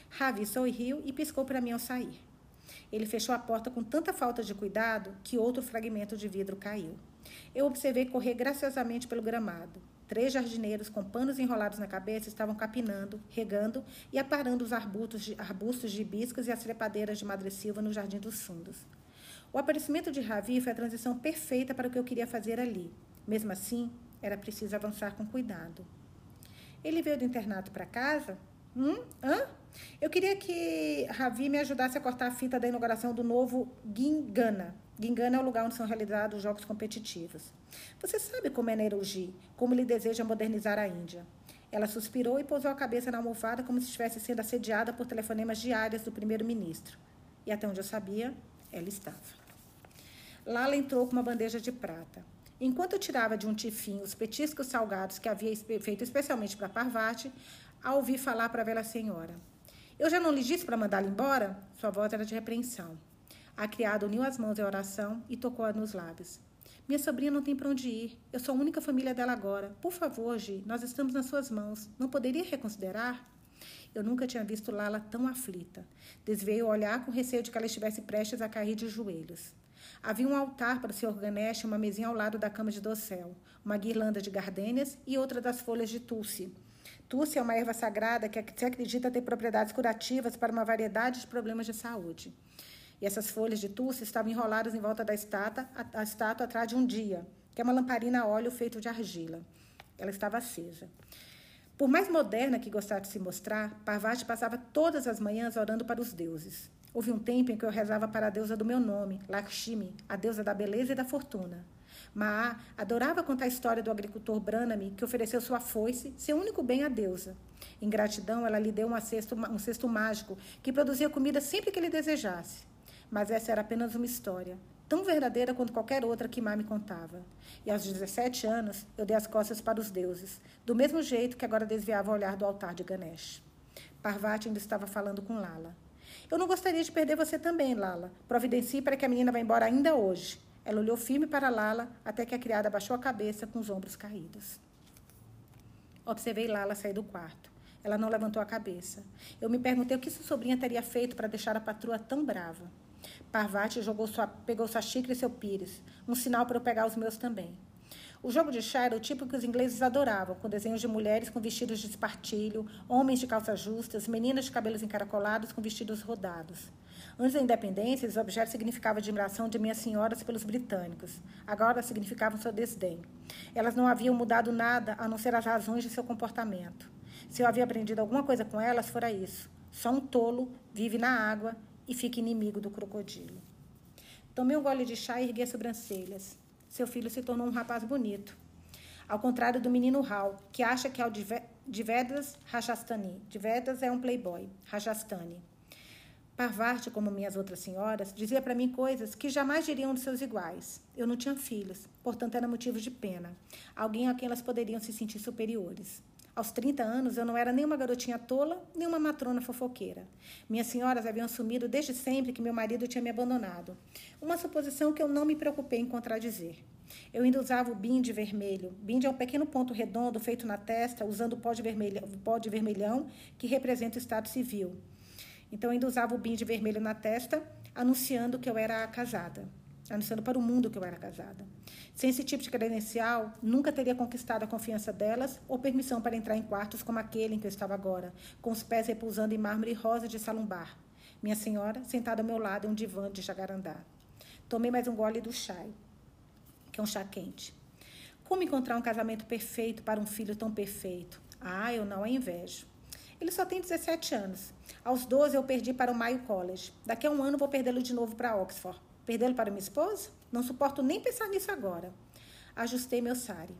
Ravi sorriu e piscou para mim ao sair. Ele fechou a porta com tanta falta de cuidado que outro fragmento de vidro caiu. Eu observei correr graciosamente pelo gramado. Três jardineiros com panos enrolados na cabeça estavam capinando, regando e aparando os arbustos de, arbustos de e as trepadeiras de madressilva no jardim dos fundos. O aparecimento de Ravi foi a transição perfeita para o que eu queria fazer ali. Mesmo assim, era preciso avançar com cuidado. Ele veio do internato para casa? Hum? Hã? Eu queria que Ravi me ajudasse a cortar a fita da inauguração do novo Gingana. Gingana é o lugar onde são realizados os jogos competitivos. Você sabe como é Neruji, como ele deseja modernizar a Índia. Ela suspirou e pousou a cabeça na almofada como se estivesse sendo assediada por telefonemas diários do primeiro-ministro. E até onde eu sabia, ela estava. Lala entrou com uma bandeja de prata. Enquanto eu tirava de um tifinho os petiscos salgados que havia feito especialmente para Parvati, a ouvi falar para a velha senhora. Eu já não lhe disse para mandá-la embora? Sua voz era de repreensão. A criada uniu as mãos em oração e tocou-a nos lábios. Minha sobrinha não tem para onde ir. Eu sou a única família dela agora. Por favor, Gi, nós estamos nas suas mãos. Não poderia reconsiderar? Eu nunca tinha visto Lala tão aflita. Desviei o olhar com receio de que ela estivesse prestes a cair de joelhos. Havia um altar para o Sr. Ganesh uma mesinha ao lado da cama de dossel, uma guirlanda de gardênias e outra das folhas de tulsi. Túcia é uma erva sagrada que se acredita ter propriedades curativas para uma variedade de problemas de saúde. E essas folhas de túcia estavam enroladas em volta da estátua, a, a estátua atrás de um dia, que é uma lamparina a óleo feito de argila. Ela estava acesa. Por mais moderna que gostasse de se mostrar, Parvati passava todas as manhãs orando para os deuses. Houve um tempo em que eu rezava para a deusa do meu nome, Lakshmi, a deusa da beleza e da fortuna. Maa adorava contar a história do agricultor Branami, que ofereceu sua foice, seu único bem à deusa. Em gratidão, ela lhe deu um cesto, um cesto mágico que produzia comida sempre que ele desejasse. Mas essa era apenas uma história, tão verdadeira quanto qualquer outra que Má me contava. E aos 17 anos, eu dei as costas para os deuses, do mesmo jeito que agora desviava o olhar do altar de Ganesh. Parvati ainda estava falando com Lala. Eu não gostaria de perder você também, Lala. Providencie para que a menina vá embora ainda hoje. Ela olhou firme para Lala até que a criada baixou a cabeça com os ombros caídos. Observei Lala sair do quarto. Ela não levantou a cabeça. Eu me perguntei o que sua sobrinha teria feito para deixar a patroa tão brava. Parvati jogou sua, pegou sua xícara e seu pires, um sinal para eu pegar os meus também. O jogo de chá era o tipo que os ingleses adoravam, com desenhos de mulheres com vestidos de espartilho, homens de calças justas, meninas de cabelos encaracolados com vestidos rodados. Antes da independência, os objetos significavam admiração de minhas senhoras pelos britânicos. Agora significavam seu desdém. Elas não haviam mudado nada a não ser as razões de seu comportamento. Se eu havia aprendido alguma coisa com elas, fora isso. Só um tolo vive na água e fica inimigo do crocodilo. Tomei um gole de chá e erguei as sobrancelhas. Seu filho se tornou um rapaz bonito. Ao contrário do menino Hal, que acha que é o de Vedas Rajasthani. De Vedas é um playboy, Rajasthani. Parvati, como minhas outras senhoras, dizia para mim coisas que jamais diriam de seus iguais. Eu não tinha filhos, portanto era motivo de pena. Alguém a quem elas poderiam se sentir superiores. Aos 30 anos, eu não era nem uma garotinha tola, nem uma matrona fofoqueira. Minhas senhoras haviam assumido desde sempre que meu marido tinha me abandonado. Uma suposição que eu não me preocupei em contradizer. Eu ainda usava o binde vermelho. Binde é um pequeno ponto redondo feito na testa, usando pó de, vermelhão, pó de vermelhão, que representa o estado civil. Então, eu ainda usava o binde vermelho na testa, anunciando que eu era casada. Anunciando para o mundo que eu era casada. Sem esse tipo de credencial, nunca teria conquistado a confiança delas ou permissão para entrar em quartos como aquele em que eu estava agora, com os pés repousando em mármore rosa de salumbar. Minha senhora, sentada ao meu lado em um divã de jacarandá. Tomei mais um gole do chá, que é um chá quente. Como encontrar um casamento perfeito para um filho tão perfeito? Ah, eu não a invejo. Ele só tem 17 anos. Aos 12 eu perdi para o Mayo College. Daqui a um ano vou perdê-lo de novo para Oxford. Perdê-lo para minha esposa? Não suporto nem pensar nisso agora. Ajustei meu sari.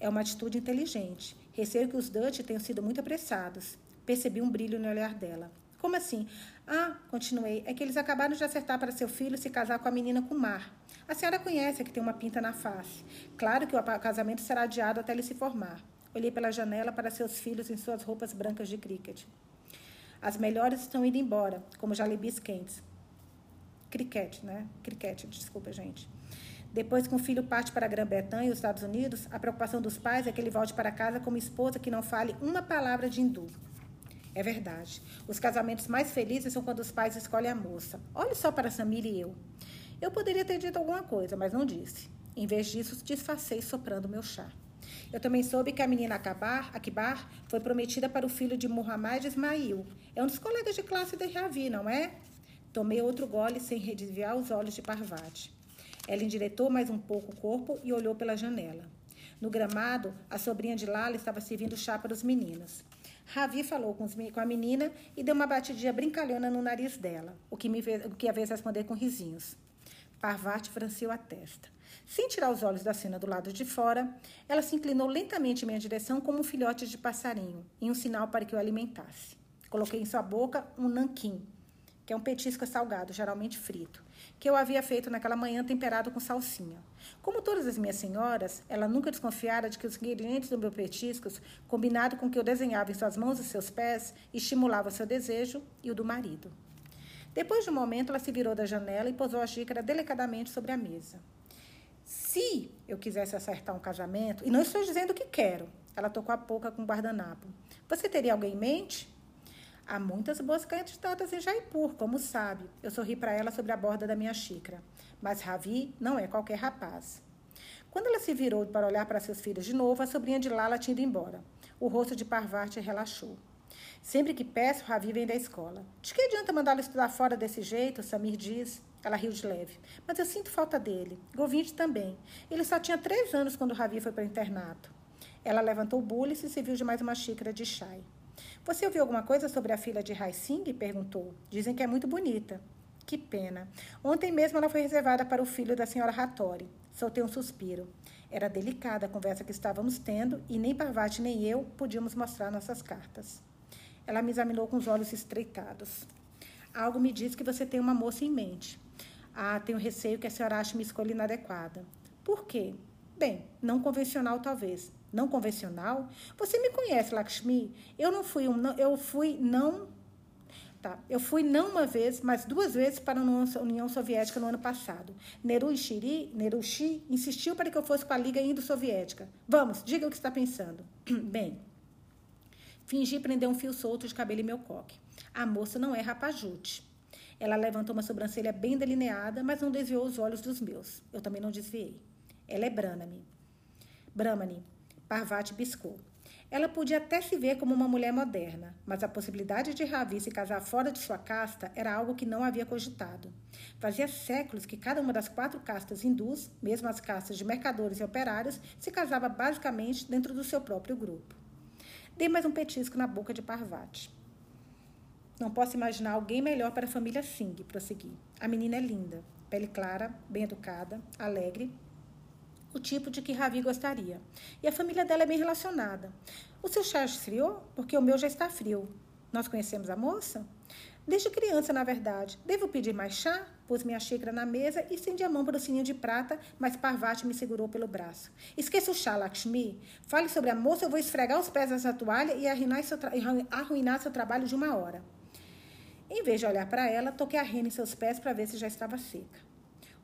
É uma atitude inteligente. Receio que os Dutch tenham sido muito apressados. Percebi um brilho no olhar dela. Como assim? Ah, continuei, é que eles acabaram de acertar para seu filho se casar com a menina com mar. A senhora conhece a que tem uma pinta na face. Claro que o casamento será adiado até ele se formar. Olhei pela janela para seus filhos em suas roupas brancas de cricket. As melhores estão indo embora, como jalebis quentes. Cricket, né? Cricket, desculpa, gente. Depois que um filho parte para a Grã-Bretanha e os Estados Unidos, a preocupação dos pais é que ele volte para casa com uma esposa que não fale uma palavra de hindu. É verdade. Os casamentos mais felizes são quando os pais escolhem a moça. Olhe só para Samir e eu. Eu poderia ter dito alguma coisa, mas não disse. Em vez disso, disfarcei soprando meu chá. Eu também soube que a menina Akbar, Akbar foi prometida para o filho de Muhammad Ismail. É um dos colegas de classe de Ravi, não é? Tomei outro gole sem desviar os olhos de Parvati. Ela endireitou mais um pouco o corpo e olhou pela janela. No gramado, a sobrinha de Lala estava servindo chá para os meninos. Ravi falou com, os, com, a menina e deu uma batidinha brincalhona no nariz dela, o que, me o que a fez responder com risinhos. Parvati franciu a testa. Sem tirar os olhos da cena do lado de fora, ela se inclinou lentamente em minha direção como um filhote de passarinho, em um sinal para que eu alimentasse. Coloquei em sua boca um nanquim, que é um petisco salgado, geralmente frito, que eu havia feito naquela manhã temperado com salsinha. Como todas as minhas senhoras, ela nunca desconfiara de que os ingredientes do meu petiscos, combinado com o que eu desenhava em suas mãos e seus pés, estimulava seu desejo e o do marido. Depois de um momento, ela se virou da janela e posou a xícara delicadamente sobre a mesa. Se eu quisesse acertar um casamento, e não estou dizendo que quero, ela tocou a boca com o guardanapo. Você teria alguém em mente? Há muitas boas candidatas em Jaipur, como sabe. Eu sorri para ela sobre a borda da minha xícara. Mas Ravi não é qualquer rapaz. Quando ela se virou para olhar para seus filhos de novo, a sobrinha de Lala tinha ido embora. O rosto de Parvati relaxou. Sempre que peço, Ravi vem da escola. De que adianta mandá-lo estudar fora desse jeito? Samir diz. Ela riu de leve. Mas eu sinto falta dele. Govind também. Ele só tinha três anos quando Ravi foi para o internato. Ela levantou o bulice e se viu de mais uma xícara de chai. Você ouviu alguma coisa sobre a filha de Rai Singh? Perguntou. Dizem que é muito bonita. Que pena. Ontem mesmo ela foi reservada para o filho da senhora Hattori. Soltei um suspiro. Era delicada a conversa que estávamos tendo e nem Parvati nem eu podíamos mostrar nossas cartas. Ela me examinou com os olhos estreitados. Algo me diz que você tem uma moça em mente. Ah, tenho receio que a senhora ache minha escolha inadequada. Por quê? Bem, não convencional talvez. Não convencional? Você me conhece, Lakshmi? Eu não fui um, eu fui não Tá. Eu fui não uma vez, mas duas vezes para a União Soviética no ano passado. Neru Shiri, Nerushi insistiu para que eu fosse para a Liga Indo-Soviética. Vamos, diga o que está pensando. Bem, fingi prender um fio solto de cabelo em meu coque. A moça não é rapajute. Ela levantou uma sobrancelha bem delineada, mas não desviou os olhos dos meus. Eu também não desviei. Ela é Brahmani. Brahmani. Parvati piscou. Ela podia até se ver como uma mulher moderna, mas a possibilidade de Ravi se casar fora de sua casta era algo que não havia cogitado. Fazia séculos que cada uma das quatro castas hindus, mesmo as castas de mercadores e operários, se casava basicamente dentro do seu próprio grupo. Dei mais um petisco na boca de Parvati. Não posso imaginar alguém melhor para a família Singh, prossegui. A menina é linda, pele clara, bem educada, alegre, o tipo de que Ravi gostaria. E a família dela é bem relacionada. O seu chá esfriou? Porque o meu já está frio. Nós conhecemos a moça? Desde criança, na verdade. Devo pedir mais chá? Pus minha xícara na mesa e estendi a mão para o sininho de prata, mas Parvati me segurou pelo braço. Esqueça o chá, Lakshmi. Fale sobre a moça, eu vou esfregar os pés nessa toalha e arruinar seu, arruinar seu trabalho de uma hora. Em vez de olhar para ela, toquei a rena em seus pés para ver se já estava seca.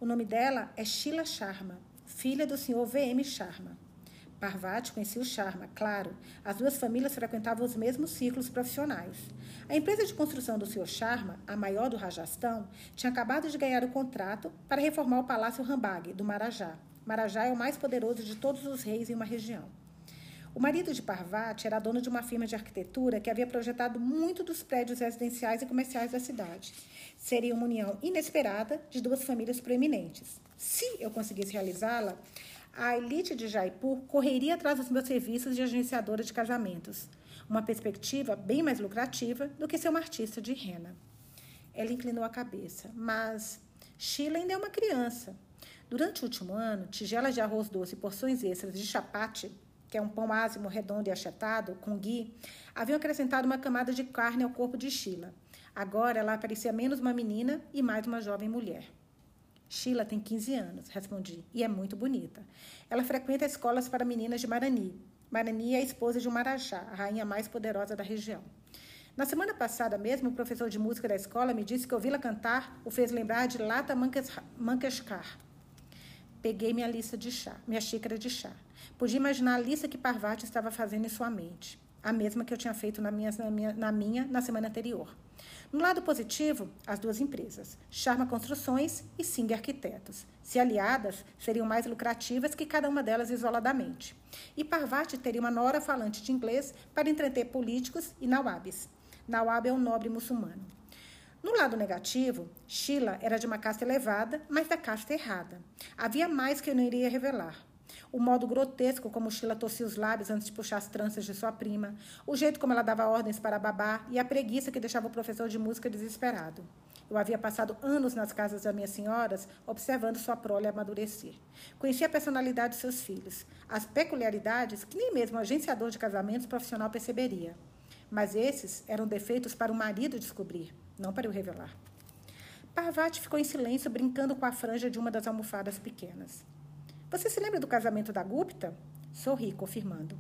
O nome dela é Sheila Sharma, filha do senhor V.M. Sharma. Parvati conhecia o Sharma, claro. As duas famílias frequentavam os mesmos ciclos profissionais. A empresa de construção do senhor Sharma, a maior do Rajastão, tinha acabado de ganhar o contrato para reformar o Palácio Rambagh, do Marajá. Marajá é o mais poderoso de todos os reis em uma região. O marido de Parvati era dono de uma firma de arquitetura que havia projetado muito dos prédios residenciais e comerciais da cidade. Seria uma união inesperada de duas famílias proeminentes. Se eu conseguisse realizá-la, a elite de Jaipur correria atrás dos meus serviços de agenciadora de casamentos. Uma perspectiva bem mais lucrativa do que ser uma artista de rena. Ela inclinou a cabeça, mas Sheila ainda é uma criança. Durante o último ano, tigelas de arroz doce e porções extras de chapate que é um pão ázimo, redondo e achatado, com ghee, haviam acrescentado uma camada de carne ao corpo de Sheila. Agora ela parecia menos uma menina e mais uma jovem mulher. Sheila tem 15 anos, respondi, e é muito bonita. Ela frequenta escolas para meninas de Marani. Marani é a esposa de um Marajá, a rainha mais poderosa da região. Na semana passada mesmo, o professor de música da escola me disse que ouvi-la cantar o fez lembrar de Lata Mangeshkar. Peguei minha lista de chá, minha xícara de chá. Podia imaginar a lista que Parvati estava fazendo em sua mente, a mesma que eu tinha feito na minha, na minha, na, minha, na semana anterior. No lado positivo, as duas empresas, Charma Construções e Sing Arquitetos. Se aliadas, seriam mais lucrativas que cada uma delas isoladamente. E Parvati teria uma nora falante de inglês para entreter políticos e nawabs. Nawab é um nobre muçulmano. No lado negativo, Sheila era de uma casta elevada, mas da casta errada. Havia mais que eu não iria revelar. O modo grotesco como Sheila torcia os lábios antes de puxar as tranças de sua prima, o jeito como ela dava ordens para babar e a preguiça que deixava o professor de música desesperado. Eu havia passado anos nas casas das minhas senhoras, observando sua prole amadurecer. Conhecia a personalidade de seus filhos, as peculiaridades que nem mesmo o agenciador de casamentos profissional perceberia. Mas esses eram defeitos para o marido descobrir, não para eu revelar. Parvati ficou em silêncio, brincando com a franja de uma das almofadas pequenas. Você se lembra do casamento da Gupta? Sorri, confirmando.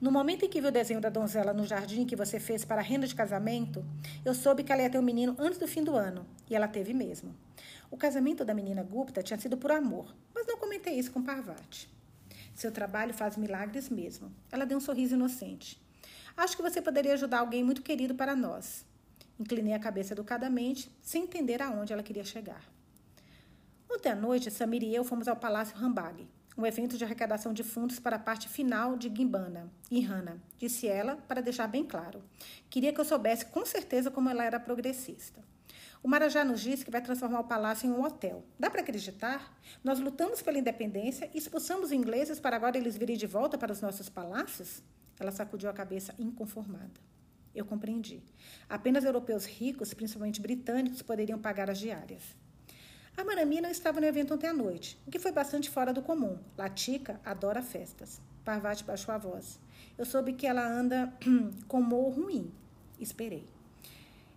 No momento em que vi o desenho da donzela no jardim que você fez para a renda de casamento, eu soube que ela ia ter um menino antes do fim do ano, e ela teve mesmo. O casamento da menina Gupta tinha sido por amor, mas não comentei isso com Parvati. Seu trabalho faz milagres mesmo. Ela deu um sorriso inocente. Acho que você poderia ajudar alguém muito querido para nós. Inclinei a cabeça educadamente, sem entender aonde ela queria chegar. Ontem à noite, Samir e eu fomos ao Palácio Rambag, um evento de arrecadação de fundos para a parte final de Gimbana Hana, disse ela, para deixar bem claro. Queria que eu soubesse com certeza como ela era progressista. O Marajá nos disse que vai transformar o palácio em um hotel. Dá para acreditar? Nós lutamos pela independência expulsamos os ingleses para agora eles virem de volta para os nossos palácios? Ela sacudiu a cabeça inconformada. Eu compreendi. Apenas europeus ricos, principalmente britânicos, poderiam pagar as diárias. A Marami não estava no evento ontem à noite, o que foi bastante fora do comum. Latica adora festas. Parvati baixou a voz. Eu soube que ela anda com humor ruim. Esperei.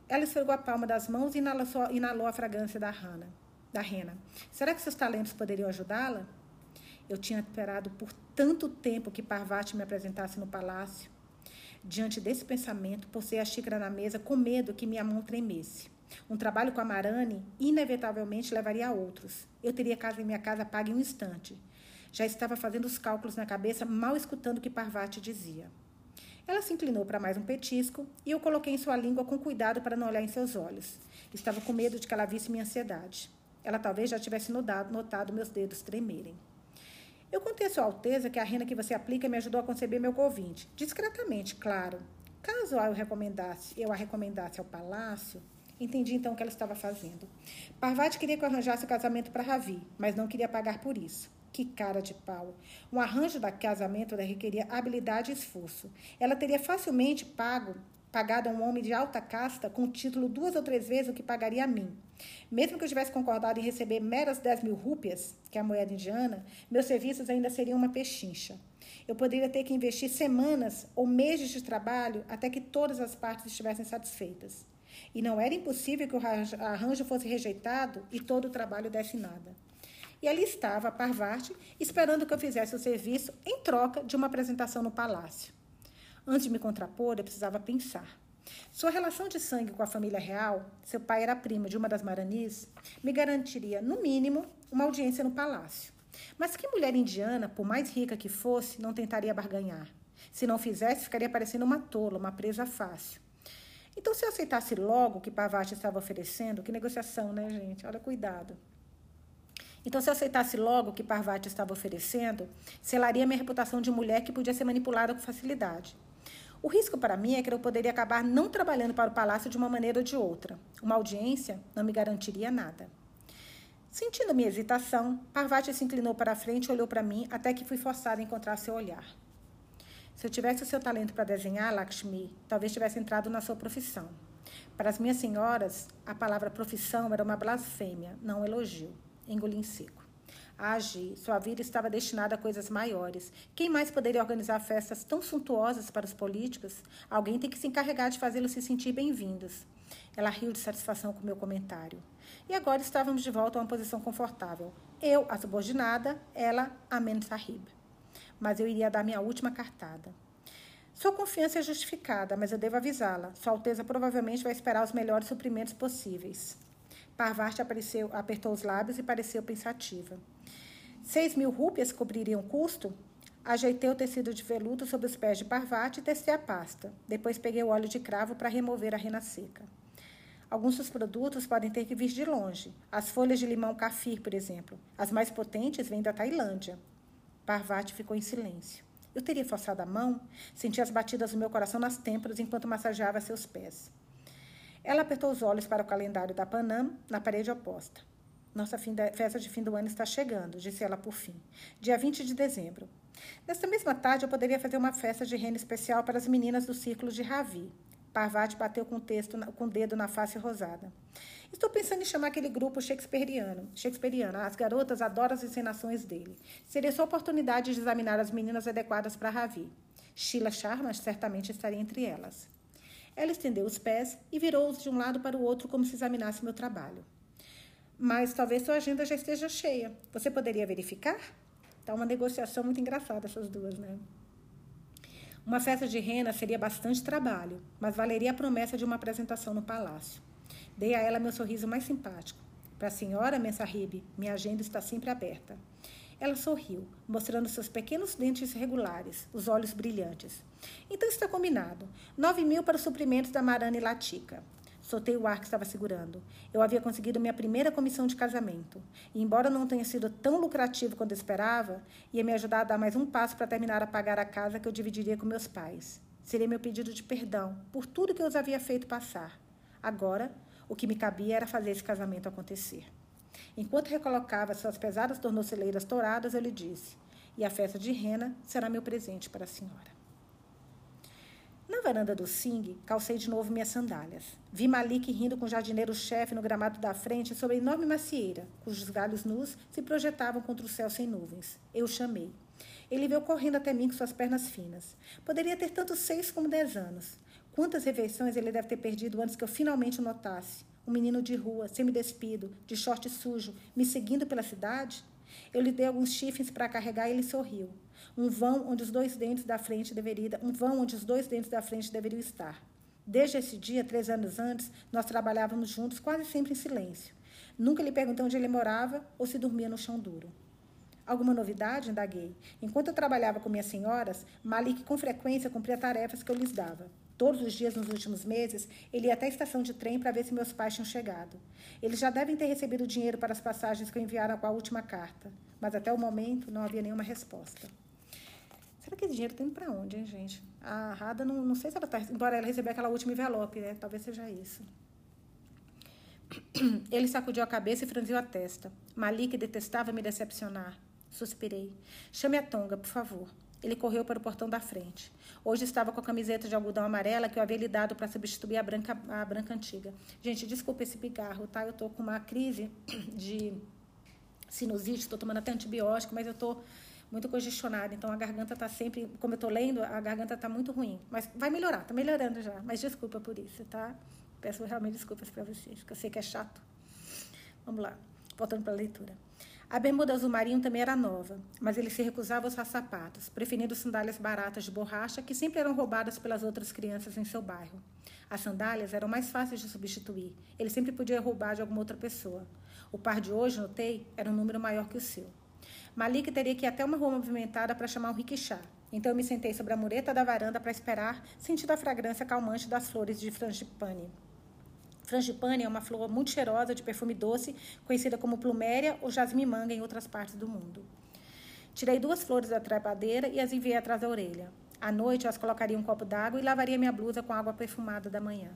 Ela esfregou a palma das mãos e inalou, a fragrância da rana, da rena. Será que seus talentos poderiam ajudá-la? Eu tinha esperado por tanto tempo que Parvati me apresentasse no palácio. Diante desse pensamento, posei a xícara na mesa com medo que minha mão tremesse. Um trabalho com a Marani inevitavelmente levaria a outros. Eu teria casa em minha casa paga em um instante. Já estava fazendo os cálculos na cabeça, mal escutando o que Parvati dizia. Ela se inclinou para mais um petisco e eu coloquei em sua língua com cuidado para não olhar em seus olhos. Estava com medo de que ela visse minha ansiedade. Ela talvez já tivesse notado, notado meus dedos tremerem. Eu contei a Sua Alteza que a renda que você aplica me ajudou a conceber meu convite. Discretamente, claro. Caso eu, recomendasse, eu a recomendasse ao palácio, Entendi então o que ela estava fazendo. Parvati queria que eu arranjasse o casamento para Ravi, mas não queria pagar por isso. Que cara de pau. Um arranjo da casamento requeria habilidade e esforço. Ela teria facilmente pago, pagado a um homem de alta casta com título duas ou três vezes o que pagaria a mim. Mesmo que eu tivesse concordado em receber meras 10 mil rúpias, que é a moeda indiana, meus serviços ainda seriam uma pechincha. Eu poderia ter que investir semanas ou meses de trabalho até que todas as partes estivessem satisfeitas. E não era impossível que o arranjo fosse rejeitado e todo o trabalho desse nada. E ali estava Parvati, esperando que eu fizesse o serviço em troca de uma apresentação no palácio. Antes de me contrapor, eu precisava pensar. Sua relação de sangue com a família real, seu pai era primo de uma das Maranis, me garantiria, no mínimo, uma audiência no palácio. Mas que mulher indiana, por mais rica que fosse, não tentaria barganhar? Se não fizesse, ficaria parecendo uma tola, uma presa fácil. Então, se eu aceitasse logo o que Pavati estava oferecendo, que negociação, né, gente? Olha, cuidado. Então, se eu aceitasse logo o que Parvati estava oferecendo, selaria minha reputação de mulher que podia ser manipulada com facilidade. O risco para mim é que eu poderia acabar não trabalhando para o palácio de uma maneira ou de outra. Uma audiência não me garantiria nada. Sentindo minha hesitação, Parvati se inclinou para a frente e olhou para mim até que fui forçada a encontrar seu olhar. Se eu tivesse o seu talento para desenhar, Lakshmi, talvez tivesse entrado na sua profissão. Para as minhas senhoras, a palavra profissão era uma blasfêmia, não um elogio. Engoli em seco. Agi, sua vida estava destinada a coisas maiores. Quem mais poderia organizar festas tão suntuosas para os políticos? Alguém tem que se encarregar de fazê-los se sentir bem-vindos. Ela riu de satisfação com meu comentário. E agora estávamos de volta a uma posição confortável. Eu, a subordinada, ela, a Men Sahib mas eu iria dar minha última cartada. Sua confiança é justificada, mas eu devo avisá-la. Sua Alteza provavelmente vai esperar os melhores suprimentos possíveis. Parvati apareceu, apertou os lábios e pareceu pensativa. Seis mil rúpias cobririam o custo? Ajeitei o tecido de veludo sobre os pés de Parvati e testei a pasta. Depois peguei o óleo de cravo para remover a rena seca. Alguns dos produtos podem ter que vir de longe. As folhas de limão kafir, por exemplo. As mais potentes vêm da Tailândia. Parvati ficou em silêncio. Eu teria forçado a mão, senti as batidas do meu coração nas têmporas enquanto massageava seus pés. Ela apertou os olhos para o calendário da Panam na parede oposta. Nossa festa de fim do ano está chegando, disse ela por fim. Dia 20 de dezembro. Nesta mesma tarde, eu poderia fazer uma festa de rena especial para as meninas do círculo de Ravi. Parvati bateu com o, texto, com o dedo na face rosada. Estou pensando em chamar aquele grupo shakespeariano. Shakespeariano. As garotas adoram as encenações dele. Seria sua oportunidade de examinar as meninas adequadas para Ravi. Sheila Sharma certamente estaria entre elas. Ela estendeu os pés e virou-os de um lado para o outro como se examinasse meu trabalho. Mas talvez sua agenda já esteja cheia. Você poderia verificar? Está uma negociação muito engraçada essas duas, né? Uma festa de rena seria bastante trabalho, mas valeria a promessa de uma apresentação no palácio. Dei a ela meu sorriso mais simpático. Para a senhora, Mensahib, minha agenda está sempre aberta. Ela sorriu, mostrando seus pequenos dentes regulares, os olhos brilhantes. Então está combinado. Nove mil para os suprimentos da Marana e Latica. Soltei o ar que estava segurando. Eu havia conseguido minha primeira comissão de casamento. E, embora não tenha sido tão lucrativo quanto esperava, ia me ajudar a dar mais um passo para terminar a pagar a casa que eu dividiria com meus pais. Seria meu pedido de perdão por tudo que eu os havia feito passar. Agora, o que me cabia era fazer esse casamento acontecer. Enquanto recolocava suas pesadas tornozeleiras touradas, eu lhe disse: E a festa de rena será meu presente para a senhora. Na varanda do Sing, calcei de novo minhas sandálias. Vi Malik rindo com o jardineiro-chefe no gramado da frente sobre a enorme macieira, cujos galhos nus se projetavam contra o céu sem nuvens. Eu o chamei. Ele veio correndo até mim com suas pernas finas. Poderia ter tanto seis como dez anos. Quantas refeições ele deve ter perdido antes que eu finalmente o notasse? Um menino de rua, semi-despido, de short sujo, me seguindo pela cidade? Eu lhe dei alguns chifres para carregar e ele sorriu um vão onde os dois dentes da frente deveria, um vão onde os dois dentes da frente deveriam estar. Desde esse dia, três anos antes, nós trabalhávamos juntos, quase sempre em silêncio. Nunca lhe perguntei onde ele morava ou se dormia no chão duro. Alguma novidade? Indaguei. Enquanto eu trabalhava com minhas senhoras, Malik com frequência cumpria tarefas que eu lhes dava. Todos os dias nos últimos meses, ele ia até a estação de trem para ver se meus pais tinham chegado. Eles já devem ter recebido dinheiro para as passagens que eu enviara com a última carta, mas até o momento não havia nenhuma resposta. Será que esse dinheiro indo para onde, hein, gente? A Rada, não, não sei se ela está. Embora ela recebeu aquela última envelope, né? Talvez seja isso. Ele sacudiu a cabeça e franziu a testa. Malik detestava me decepcionar. Suspirei. Chame a Tonga, por favor. Ele correu para o portão da frente. Hoje estava com a camiseta de algodão amarela que eu havia lhe dado para substituir a branca, a branca antiga. Gente, desculpa esse pigarro, tá? Eu tô com uma crise de sinusite, estou tomando até antibiótico, mas eu tô muito congestionada, então a garganta está sempre, como eu estou lendo, a garganta está muito ruim. Mas vai melhorar, está melhorando já. Mas desculpa por isso, tá? Peço realmente desculpas para vocês, porque eu sei que é chato. Vamos lá, voltando para a leitura. A bermuda azul marinho também era nova, mas ele se recusava a usar sapatos, preferindo sandálias baratas de borracha que sempre eram roubadas pelas outras crianças em seu bairro. As sandálias eram mais fáceis de substituir. Ele sempre podia roubar de alguma outra pessoa. O par de hoje, notei, era um número maior que o seu. Malik teria que ir até uma rua movimentada para chamar o rickshaw. Então eu me sentei sobre a mureta da varanda para esperar, sentindo a fragrância calmante das flores de frangipane. Frangipane é uma flor muito cheirosa, de perfume doce, conhecida como pluméria ou jasmim-manga em outras partes do mundo. Tirei duas flores da trepadeira e as enviei atrás da orelha. À noite, eu as colocaria em um copo d'água e lavaria minha blusa com água perfumada da manhã.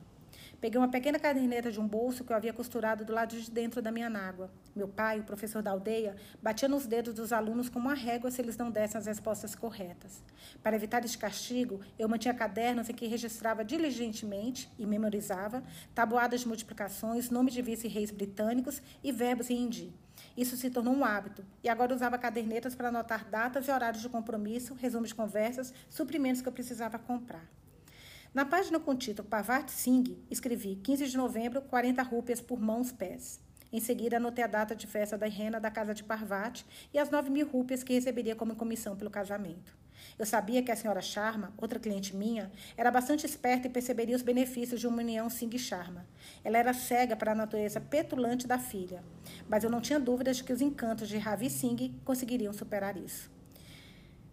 Peguei uma pequena caderneta de um bolso que eu havia costurado do lado de dentro da minha nágua. Meu pai, o professor da aldeia, batia nos dedos dos alunos como uma régua se eles não dessem as respostas corretas. Para evitar este castigo, eu mantinha cadernos em que registrava diligentemente e memorizava tabuadas de multiplicações, nomes de vice-reis britânicos e verbos em hindi. Isso se tornou um hábito, e agora usava cadernetas para anotar datas e horários de compromisso, resumos de conversas, suprimentos que eu precisava comprar. Na página com o título Pavart Singh, escrevi 15 de novembro, 40 rúpias por mãos pés. Em seguida, anotei a data de festa da rena da casa de Parvati e as 9 mil rúpias que receberia como comissão pelo casamento. Eu sabia que a senhora Sharma, outra cliente minha, era bastante esperta e perceberia os benefícios de uma união Singh-Sharma. Ela era cega para a natureza petulante da filha, mas eu não tinha dúvidas de que os encantos de Ravi Singh conseguiriam superar isso.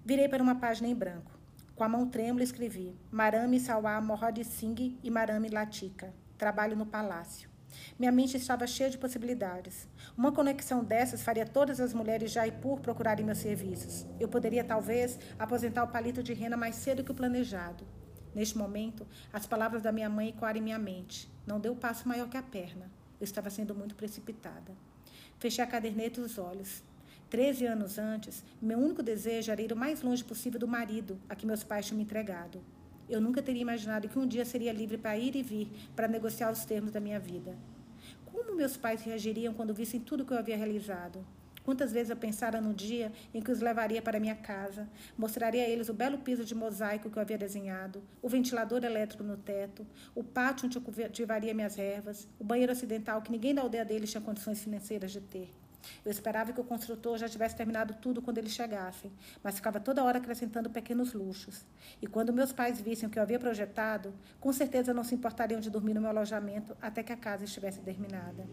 Virei para uma página em branco. Com a mão trêmula escrevi: Marame Salwa Mohod Singh e Marame Latika. Trabalho no palácio. Minha mente estava cheia de possibilidades. Uma conexão dessas faria todas as mulheres Jaipur procurarem meus serviços. Eu poderia, talvez, aposentar o palito de rena mais cedo que o planejado. Neste momento, as palavras da minha mãe ecoaram em minha mente. Não deu passo maior que a perna. Eu estava sendo muito precipitada. Fechei a caderneta e os olhos. Treze anos antes, meu único desejo era ir o mais longe possível do marido a que meus pais tinham me entregado. Eu nunca teria imaginado que um dia seria livre para ir e vir, para negociar os termos da minha vida. Como meus pais reagiriam quando vissem tudo que eu havia realizado? Quantas vezes eu pensara no dia em que os levaria para minha casa, mostraria a eles o belo piso de mosaico que eu havia desenhado, o ventilador elétrico no teto, o pátio onde eu cultivaria minhas ervas, o banheiro ocidental que ninguém da aldeia deles tinha condições financeiras de ter. Eu esperava que o construtor já tivesse terminado tudo quando eles chegassem, mas ficava toda hora acrescentando pequenos luxos. E quando meus pais vissem o que eu havia projetado, com certeza não se importariam de dormir no meu alojamento até que a casa estivesse terminada.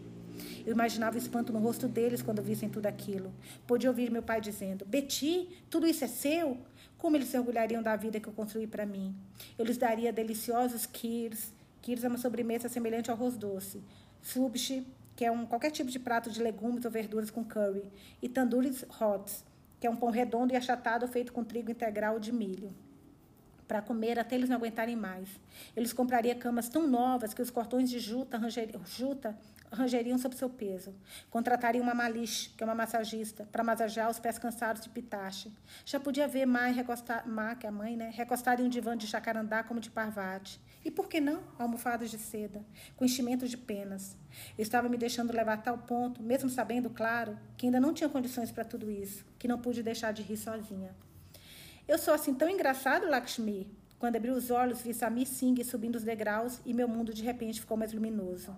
Eu imaginava o espanto no rosto deles quando vissem tudo aquilo. Podia ouvir meu pai dizendo: Betty, tudo isso é seu? Como eles se orgulhariam da vida que eu construí para mim? Eu lhes daria deliciosos kirs. Kirs é uma sobremesa semelhante ao arroz doce. Subshi, que é um, qualquer tipo de prato de legumes ou verduras com curry. E tanduris hot, que é um pão redondo e achatado feito com trigo integral de milho para comer até eles não aguentarem mais. Eles comprariam camas tão novas que os cortões de juta, juta rangeriam sob seu peso. Contrataria uma maliche, que é uma massagista, para massagear os pés cansados de pitache. Já podia ver Mai recostar, Ma, que é a mãe, né, recostada em um divã de jacarandá como de parvati. E por que não almofadas de seda, com enchimentos de penas? Eu estava me deixando levar a tal ponto, mesmo sabendo, claro, que ainda não tinha condições para tudo isso, que não pude deixar de rir sozinha. Eu sou assim tão engraçado, Lakshmi, quando abri os olhos, vi Samir Singh subindo os degraus e meu mundo de repente ficou mais luminoso.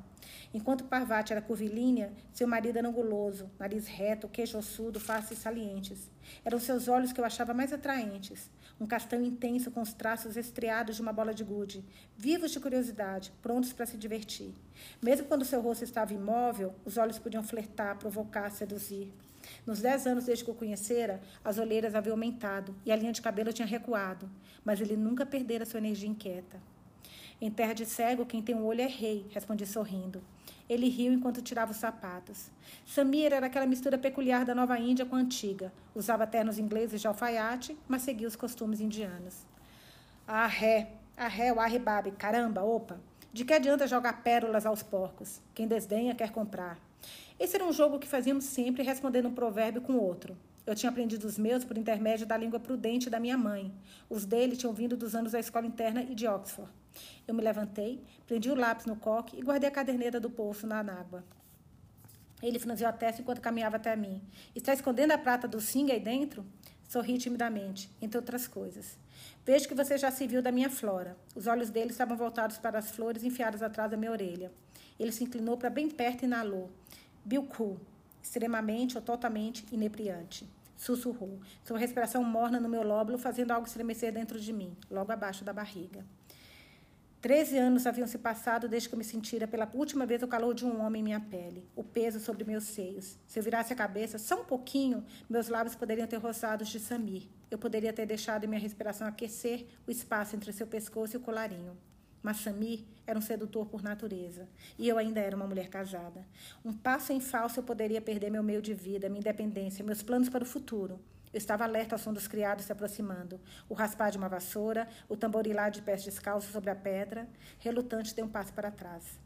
Enquanto Parvati era curvilínea, seu marido era anguloso, nariz reto, queixo ossudo, faces salientes. Eram seus olhos que eu achava mais atraentes. Um castanho intenso com os traços estriados de uma bola de gude, vivos de curiosidade, prontos para se divertir. Mesmo quando seu rosto estava imóvel, os olhos podiam flertar, provocar, seduzir. Nos dez anos desde que o conhecera, as olheiras haviam aumentado e a linha de cabelo tinha recuado, mas ele nunca perdera sua energia inquieta. Em terra de cego, quem tem um olho é rei, respondi sorrindo. Ele riu enquanto tirava os sapatos. Samir era aquela mistura peculiar da Nova Índia com a antiga. Usava ternos ingleses de alfaiate, mas seguia os costumes indianos. Ah, ré, ah, o arribabe, caramba, opa. De que adianta jogar pérolas aos porcos? Quem desdenha quer comprar. Esse era um jogo que fazíamos sempre respondendo um provérbio com outro. Eu tinha aprendido os meus por intermédio da língua prudente da minha mãe. Os dele tinham vindo dos anos da escola interna e de Oxford. Eu me levantei, prendi o lápis no coque e guardei a caderneta do poço na água. Ele franziu a testa enquanto caminhava até mim. Está escondendo a prata do Singh aí dentro? Sorri timidamente, entre outras coisas. Vejo que você já se viu da minha flora. Os olhos dele estavam voltados para as flores enfiadas atrás da minha orelha. Ele se inclinou para bem perto e inalou. Bilku, extremamente ou totalmente inebriante. Sussurrou, sua respiração morna no meu lóbulo, fazendo algo estremecer dentro de mim, logo abaixo da barriga. Treze anos haviam se passado desde que eu me sentira pela última vez o calor de um homem em minha pele, o peso sobre meus seios. Se eu virasse a cabeça só um pouquinho, meus lábios poderiam ter roçados de Samir. Eu poderia ter deixado minha respiração aquecer o espaço entre seu pescoço e o colarinho. Mas Samir era um sedutor por natureza. E eu ainda era uma mulher casada. Um passo em falso eu poderia perder meu meio de vida, minha independência, meus planos para o futuro. Eu estava alerta ao som dos criados se aproximando. O raspar de uma vassoura, o tamborilar de pés descalços sobre a pedra. Relutante, dei um passo para trás.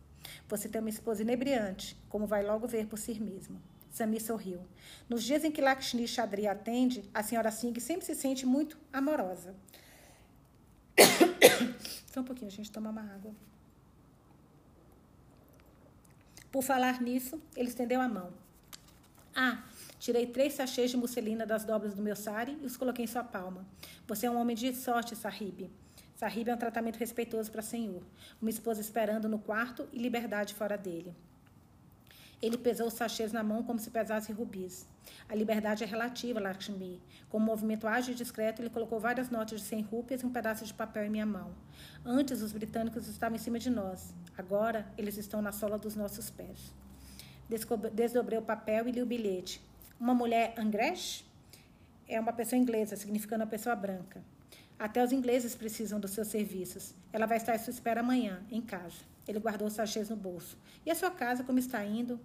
Você tem uma esposa inebriante, como vai logo ver por si mesmo. Samir sorriu. Nos dias em que Lakshmi Chadri atende, a senhora Singh sempre se sente muito amorosa. Só um pouquinho, a gente toma uma água. Por falar nisso, ele estendeu a mão. Ah, tirei três sachês de musselina das dobras do meu sari e os coloquei em sua palma. Você é um homem de sorte, Sahib. Sahib é um tratamento respeitoso para senhor. Uma esposa esperando no quarto e liberdade fora dele. Ele pesou os sachês na mão como se pesasse rubis. A liberdade é relativa, Lakshmi. Com um movimento ágil e discreto, ele colocou várias notas de 100 rúpias e um pedaço de papel em minha mão. Antes, os britânicos estavam em cima de nós. Agora, eles estão na sola dos nossos pés. Desdobrei o papel e li o bilhete. Uma mulher Angresh? É uma pessoa inglesa, significando uma pessoa branca. Até os ingleses precisam dos seus serviços. Ela vai estar à sua espera amanhã, em casa. Ele guardou os sachês no bolso. E a sua casa, como está indo?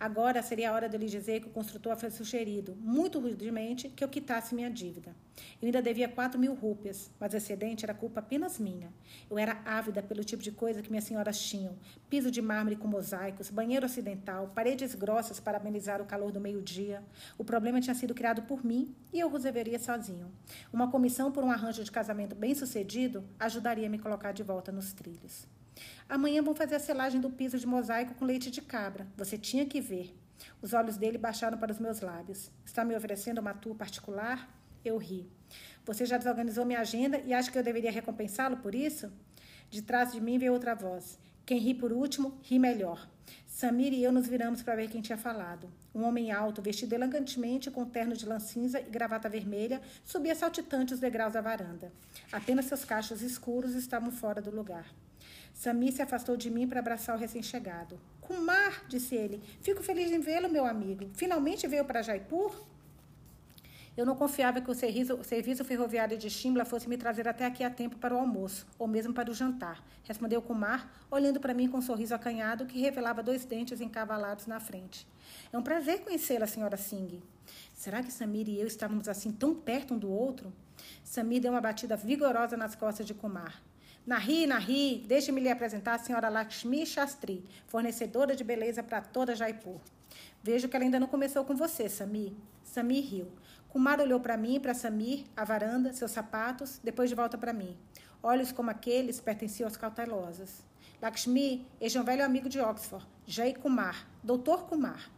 Agora seria a hora de lhe dizer que o construtor foi sugerido, muito rudemente, que eu quitasse minha dívida. Eu ainda devia quatro mil rúpias, mas o excedente era culpa apenas minha. Eu era ávida pelo tipo de coisa que minhas senhoras tinham: piso de mármore com mosaicos, banheiro ocidental, paredes grossas para amenizar o calor do meio-dia. O problema tinha sido criado por mim e eu resolveria sozinho. Uma comissão por um arranjo de casamento bem sucedido ajudaria a me colocar de volta nos trilhos. Amanhã vão fazer a selagem do piso de mosaico com leite de cabra. Você tinha que ver. Os olhos dele baixaram para os meus lábios. Está me oferecendo uma tour particular? Eu ri. Você já desorganizou minha agenda e acha que eu deveria recompensá-lo por isso? De trás de mim veio outra voz. Quem ri por último, ri melhor. Samir e eu nos viramos para ver quem tinha falado. Um homem alto, vestido elegantemente, com terno de lã cinza e gravata vermelha, subia saltitante os degraus da varanda. Apenas seus cachos escuros estavam fora do lugar. Samir se afastou de mim para abraçar o recém-chegado. Kumar, disse ele, fico feliz em vê-lo, meu amigo. Finalmente veio para Jaipur? Eu não confiava que o serviço, serviço, ferroviário de Shimla fosse me trazer até aqui a tempo para o almoço, ou mesmo para o jantar, respondeu Kumar, olhando para mim com um sorriso acanhado que revelava dois dentes encavalados na frente. É um prazer conhecê-la, senhora Singh. Será que Samir e eu estávamos assim tão perto um do outro? Samir deu uma batida vigorosa nas costas de Kumar. Nahi, Nahi, deixe-me lhe apresentar a senhora Lakshmi Shastri, fornecedora de beleza para toda Jaipur. Vejo que ela ainda não começou com você, Samir. Samir riu. Kumar olhou para mim, para Samir, a varanda, seus sapatos, depois de volta para mim. Olhos como aqueles pertenciam aos cautelosos. Lakshmi, este é um velho amigo de Oxford, Jay Kumar, doutor Kumar.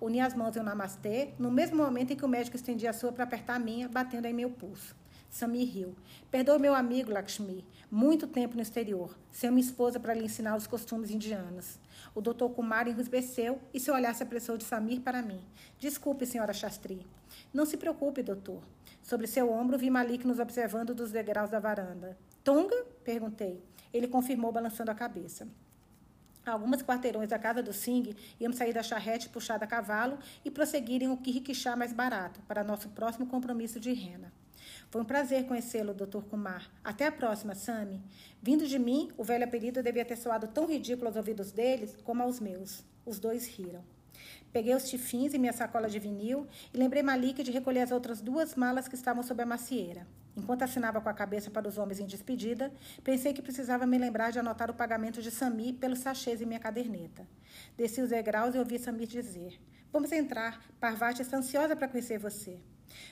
Uni as mãos em um namastê, no mesmo momento em que o médico estendia a sua para apertar a minha, batendo em meu pulso. Samir riu. Perdoe meu amigo, Lakshmi. Muito tempo no exterior, sem uma esposa para lhe ensinar os costumes indianos. O doutor Kumar enrusbeceu e seu olhar se apressou de Samir para mim. Desculpe, senhora Shastri. Não se preocupe, doutor. Sobre seu ombro vi Malik nos observando dos degraus da varanda. Tonga? perguntei. Ele confirmou, balançando a cabeça. A algumas quarteirões da casa do Singh, íamos sair da charrete puxada a cavalo e prosseguir em um rickshaw mais barato, para nosso próximo compromisso de rena. Foi um prazer conhecê-lo, Dr. Kumar. Até a próxima, Sami. Vindo de mim, o velho apelido devia ter soado tão ridículo aos ouvidos deles como aos meus. Os dois riram. Peguei os tifins e minha sacola de vinil e lembrei Malik de recolher as outras duas malas que estavam sob a macieira. Enquanto assinava com a cabeça para os homens em despedida, pensei que precisava me lembrar de anotar o pagamento de Sami pelos sachês em minha caderneta. Desci os degraus e ouvi Sami dizer: Vamos entrar. Parvati está ansiosa para conhecer você.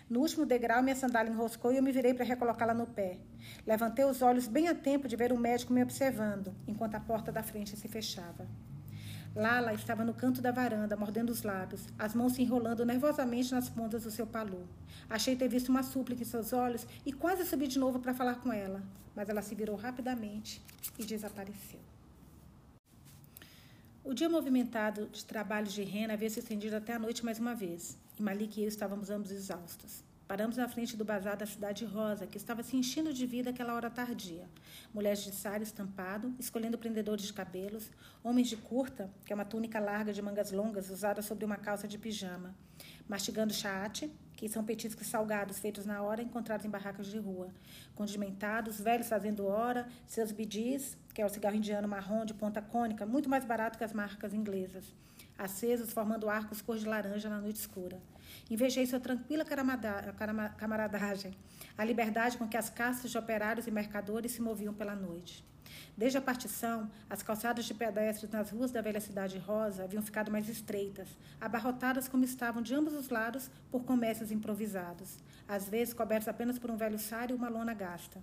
No último degrau, minha sandália enroscou e eu me virei para recolocá-la no pé. Levantei os olhos bem a tempo de ver o médico me observando, enquanto a porta da frente se fechava. Lala estava no canto da varanda, mordendo os lábios, as mãos se enrolando nervosamente nas pontas do seu palu. Achei ter visto uma súplica em seus olhos e quase subi de novo para falar com ela, mas ela se virou rapidamente e desapareceu. O dia movimentado de trabalho de Rena havia se estendido até a noite mais uma vez, e Malik e eu estávamos ambos exaustos. Paramos na frente do bazar da cidade rosa, que estava se enchendo de vida aquela hora tardia. Mulheres de saio estampado, escolhendo prendedores de cabelos, homens de curta, que é uma túnica larga de mangas longas usada sobre uma calça de pijama, mastigando chaate, que são petiscos salgados feitos na hora encontrados em barracas de rua, condimentados, velhos fazendo hora, seus bidis, que é o cigarro indiano marrom de ponta cônica, muito mais barato que as marcas inglesas, acesos formando arcos cor de laranja na noite escura. Invejei sua tranquila camaradagem, a liberdade com que as caças de operários e mercadores se moviam pela noite. Desde a partição, as calçadas de pedestres nas ruas da velha cidade rosa haviam ficado mais estreitas, abarrotadas como estavam de ambos os lados por comércios improvisados, às vezes cobertos apenas por um velho sário e uma lona gasta.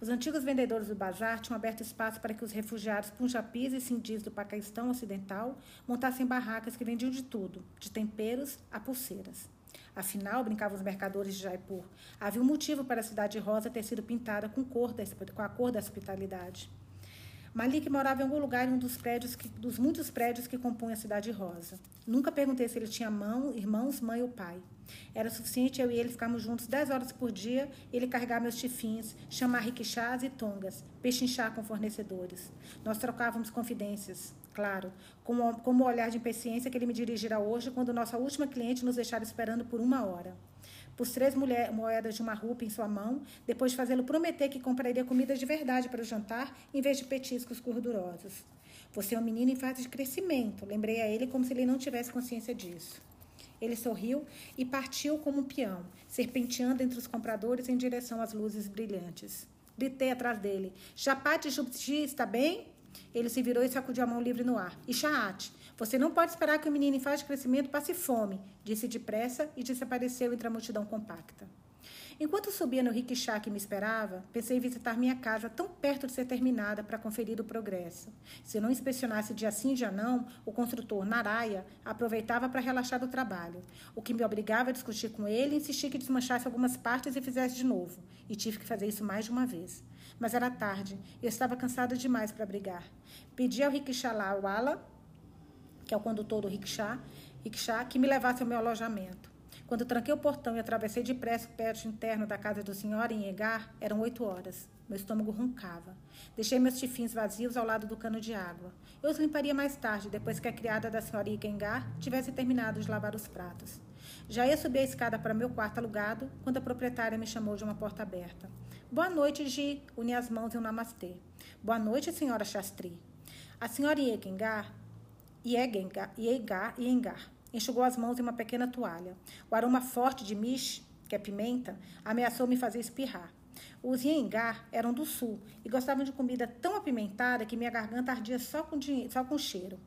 Os antigos vendedores do bazar tinham aberto espaço para que os refugiados punjapis e sindis do Paquistão Ocidental montassem barracas que vendiam de tudo, de temperos a pulseiras. Afinal, brincavam os mercadores de Jaipur, havia um motivo para a cidade rosa ter sido pintada com, cor da, com a cor da hospitalidade. Malik morava em algum lugar em um dos prédios que, dos muitos prédios que compõem a cidade rosa. Nunca perguntei se ele tinha mão, irmãos, mãe ou pai. Era suficiente eu e ele ficarmos juntos dez horas por dia, ele carregar meus tifins, chamar riquixás e tongas, pechinchar com fornecedores. Nós trocávamos confidências, claro, como, como o olhar de impaciência que ele me dirigirá hoje quando nossa última cliente nos deixar esperando por uma hora. Pus três mulher, moedas de uma rupa em sua mão, depois de fazê-lo prometer que compraria comida de verdade para o jantar, em vez de petiscos gordurosos. Você é um menino em fase de crescimento. Lembrei a ele como se ele não tivesse consciência disso. Ele sorriu e partiu como um peão, serpenteando entre os compradores em direção às luzes brilhantes. Gritei atrás dele: Chapate Jupti, está bem? Ele se virou e sacudiu a mão livre no ar. E Chaate, você não pode esperar que o menino em fase de crescimento passe fome, disse depressa e desapareceu entre a multidão compacta. Enquanto subia no rickshaw que me esperava, pensei em visitar minha casa tão perto de ser terminada para conferir o progresso. Se não inspecionasse dia sim, dia não, o construtor Naraya aproveitava para relaxar do trabalho, o que me obrigava a discutir com ele e insistir que desmanchasse algumas partes e fizesse de novo. E tive que fazer isso mais de uma vez. Mas era tarde e eu estava cansada demais para brigar. Pedi ao rickshaw Wala, que é o condutor do rickshaw, rickshaw que me levasse ao meu alojamento. Quando tranquei o portão e atravessei depressa o pátio interno da casa do senhor em Egar, eram oito horas. Meu estômago roncava. Deixei meus tifins vazios ao lado do cano de água. Eu os limparia mais tarde, depois que a criada da senhora Ikengar tivesse terminado de lavar os pratos. Já ia subir a escada para meu quarto alugado, quando a proprietária me chamou de uma porta aberta. Boa noite, Gi. Uni as mãos em um namastê. Boa noite, senhora Shastri. A senhora Ikengar, Iegengar, Iegar, Iengar Enxugou as mãos em uma pequena toalha. O aroma forte de mish, que é pimenta, ameaçou me fazer espirrar. Os Yengar eram do sul e gostavam de comida tão apimentada que minha garganta ardia só com, só com cheiro.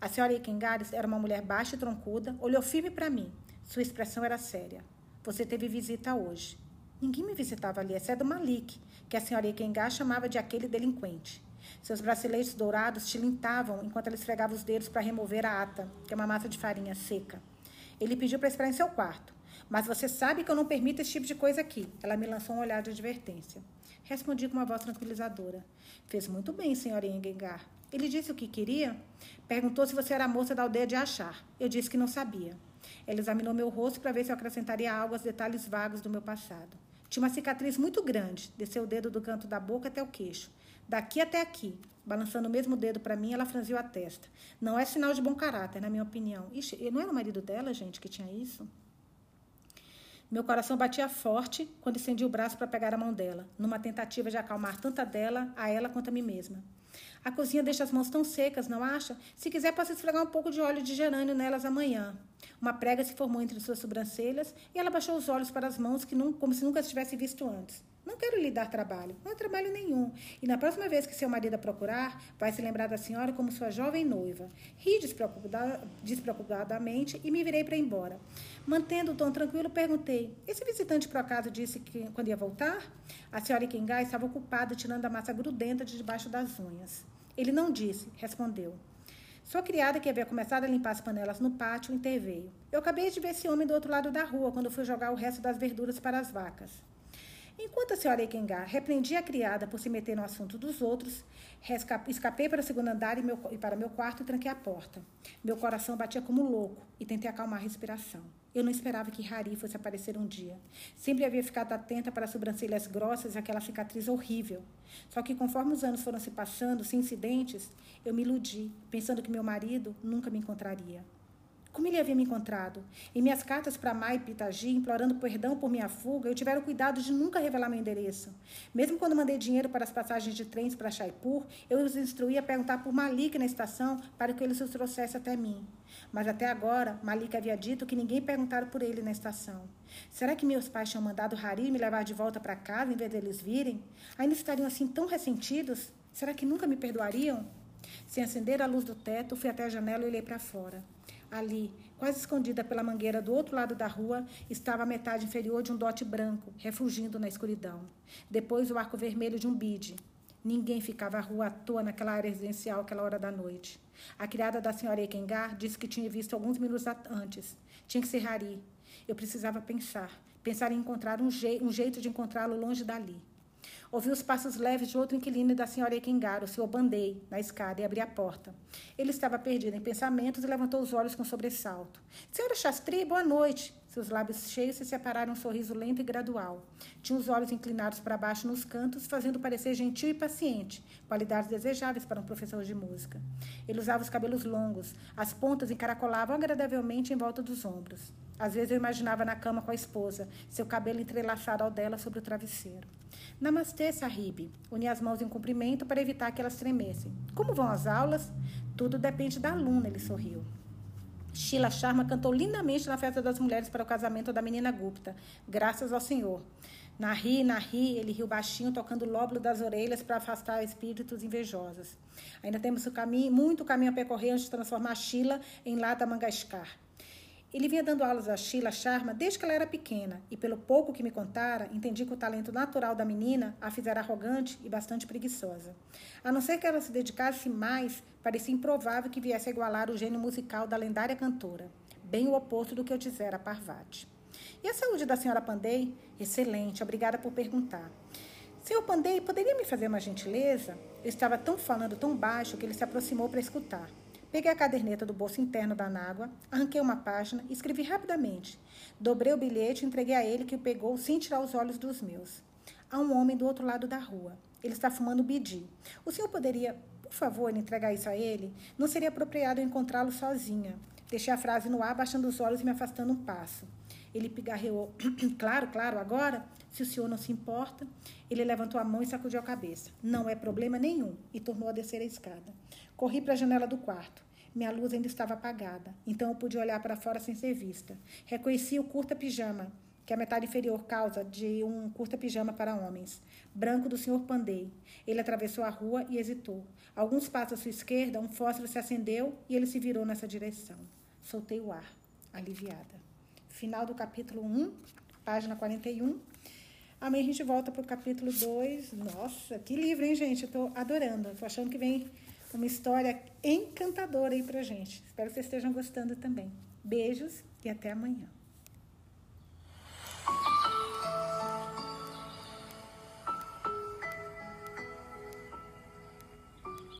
A senhora Ikengares era uma mulher baixa e troncuda, olhou firme para mim. Sua expressão era séria. Você teve visita hoje. Ninguém me visitava ali, exceto Malik, que a senhora Ikengar chamava de aquele delinquente. Seus braceletes dourados tilintavam enquanto ela esfregava os dedos para remover a ata, que é uma massa de farinha seca. Ele pediu para esperar em seu quarto. Mas você sabe que eu não permito esse tipo de coisa aqui. Ela me lançou um olhar de advertência. Respondi com uma voz tranquilizadora. Fez muito bem, senhora Engengar. Ele disse o que queria? Perguntou se você era a moça da aldeia de Achar. Eu disse que não sabia. Ela examinou meu rosto para ver se eu acrescentaria algo aos detalhes vagos do meu passado. Tinha uma cicatriz muito grande, desceu o dedo do canto da boca até o queixo. Daqui até aqui. Balançando o mesmo dedo para mim, ela franziu a testa. Não é sinal de bom caráter, na minha opinião. Ixi, não era o marido dela, gente, que tinha isso? Meu coração batia forte quando estendi o braço para pegar a mão dela, numa tentativa de acalmar tanto a dela, a ela quanto a mim mesma. A cozinha deixa as mãos tão secas, não acha? Se quiser, posso esfregar um pouco de óleo de gerânio nelas amanhã. Uma prega se formou entre suas sobrancelhas e ela baixou os olhos para as mãos, que não, como se nunca as tivesse visto antes. Não quero lhe dar trabalho, não é trabalho nenhum. E na próxima vez que seu marido a procurar, vai se lembrar da senhora como sua jovem noiva. Ri despreocupadamente e me virei para ir embora. Mantendo o tom tranquilo, perguntei: Esse visitante por acaso disse que quando ia voltar? A senhora Ikengai estava ocupada tirando a massa grudenta de debaixo das unhas. Ele não disse, respondeu. Sua criada, que havia começado a limpar as panelas no pátio, interveio. Eu acabei de ver esse homem do outro lado da rua quando fui jogar o resto das verduras para as vacas. Enquanto a senhora Ekengar repreendia a criada por se meter no assunto dos outros, escapei para o segundo andar e, meu, e para meu quarto e tranquei a porta. Meu coração batia como louco e tentei acalmar a respiração. Eu não esperava que Harry fosse aparecer um dia. Sempre havia ficado atenta para as sobrancelhas grossas e aquela cicatriz horrível. Só que conforme os anos foram se passando, sem incidentes, eu me iludi, pensando que meu marido nunca me encontraria. Como ele havia me encontrado? Em minhas cartas para Mai Pitagi, implorando perdão por minha fuga, eu tivera o cuidado de nunca revelar meu endereço. Mesmo quando mandei dinheiro para as passagens de trens para Chaipur, eu os instruí a perguntar por Malik na estação para que ele os trouxesse até mim. Mas até agora, Malik havia dito que ninguém perguntara por ele na estação. Será que meus pais tinham mandado Hari me levar de volta para casa em vez deles virem? Ainda estariam assim tão ressentidos? Será que nunca me perdoariam? Sem acender a luz do teto, fui até a janela e olhei para fora. Ali, quase escondida pela mangueira do outro lado da rua, estava a metade inferior de um dote branco, refugindo na escuridão. Depois, o arco vermelho de um bide. Ninguém ficava à rua à toa naquela área residencial àquela hora da noite. A criada da senhora Ekengar disse que tinha visto alguns minutos antes. Tinha que ser Hari. Eu precisava pensar. Pensar em encontrar um, je um jeito de encontrá-lo longe dali. Ouvi os passos leves de outro inquilino e da senhora Ekengaro, o senhor Bandei, na escada e abri a porta. Ele estava perdido em pensamentos e levantou os olhos com sobressalto. Senhora Chastri, boa noite. Seus lábios cheios se separaram um sorriso lento e gradual. Tinha os olhos inclinados para baixo nos cantos, fazendo parecer gentil e paciente, qualidades desejáveis para um professor de música. Ele usava os cabelos longos, as pontas encaracolavam agradavelmente em volta dos ombros. Às vezes eu imaginava na cama com a esposa, seu cabelo entrelaçado ao dela sobre o travesseiro. Namastê, Sahib. Uni as mãos em cumprimento para evitar que elas tremessem. Como vão as aulas? Tudo depende da aluna, ele sorriu. Sheila Sharma cantou lindamente na festa das mulheres para o casamento da menina Gupta, graças ao Senhor. Narri, narri, ele riu baixinho, tocando o lóbulo das orelhas para afastar espíritos invejosos. Ainda temos o caminho, muito caminho a percorrer antes de transformar Sheila em Lata Mangashkar. Ele vinha dando aulas a Sheila Sharma desde que ela era pequena, e pelo pouco que me contara, entendi que o talento natural da menina a fizera arrogante e bastante preguiçosa. A não ser que ela se dedicasse mais, parecia improvável que viesse a igualar o gênio musical da lendária cantora, bem o oposto do que eu dissera a Parvati. E a saúde da senhora Pandei? Excelente, obrigada por perguntar. Senhor Pandei, poderia me fazer uma gentileza? Eu estava tão falando tão baixo que ele se aproximou para escutar. Peguei a caderneta do bolso interno da nágua, arranquei uma página escrevi rapidamente. Dobrei o bilhete e entreguei a ele, que o pegou sem tirar os olhos dos meus. Há um homem do outro lado da rua. Ele está fumando bidi. O senhor poderia, por favor, entregar isso a ele? Não seria apropriado encontrá-lo sozinha. Deixei a frase no ar, baixando os olhos e me afastando um passo. Ele pigarreou. claro, claro, agora, se o senhor não se importa. Ele levantou a mão e sacudiu a cabeça. Não é problema nenhum. E tornou a descer a escada. Corri para a janela do quarto. Minha luz ainda estava apagada, então eu pude olhar para fora sem ser vista. Reconheci o curta pijama, que é a metade inferior causa de um curta pijama para homens, branco do Sr. Pandey. Ele atravessou a rua e hesitou. Alguns passos à sua esquerda, um fósforo se acendeu e ele se virou nessa direção. Soltei o ar, aliviada. Final do capítulo 1, página 41. Amanhã a gente volta para o capítulo 2. Nossa, que livro, hein, gente? Eu estou adorando. Estou achando que vem uma história encantadora aí para gente. Espero que vocês estejam gostando também. Beijos e até amanhã.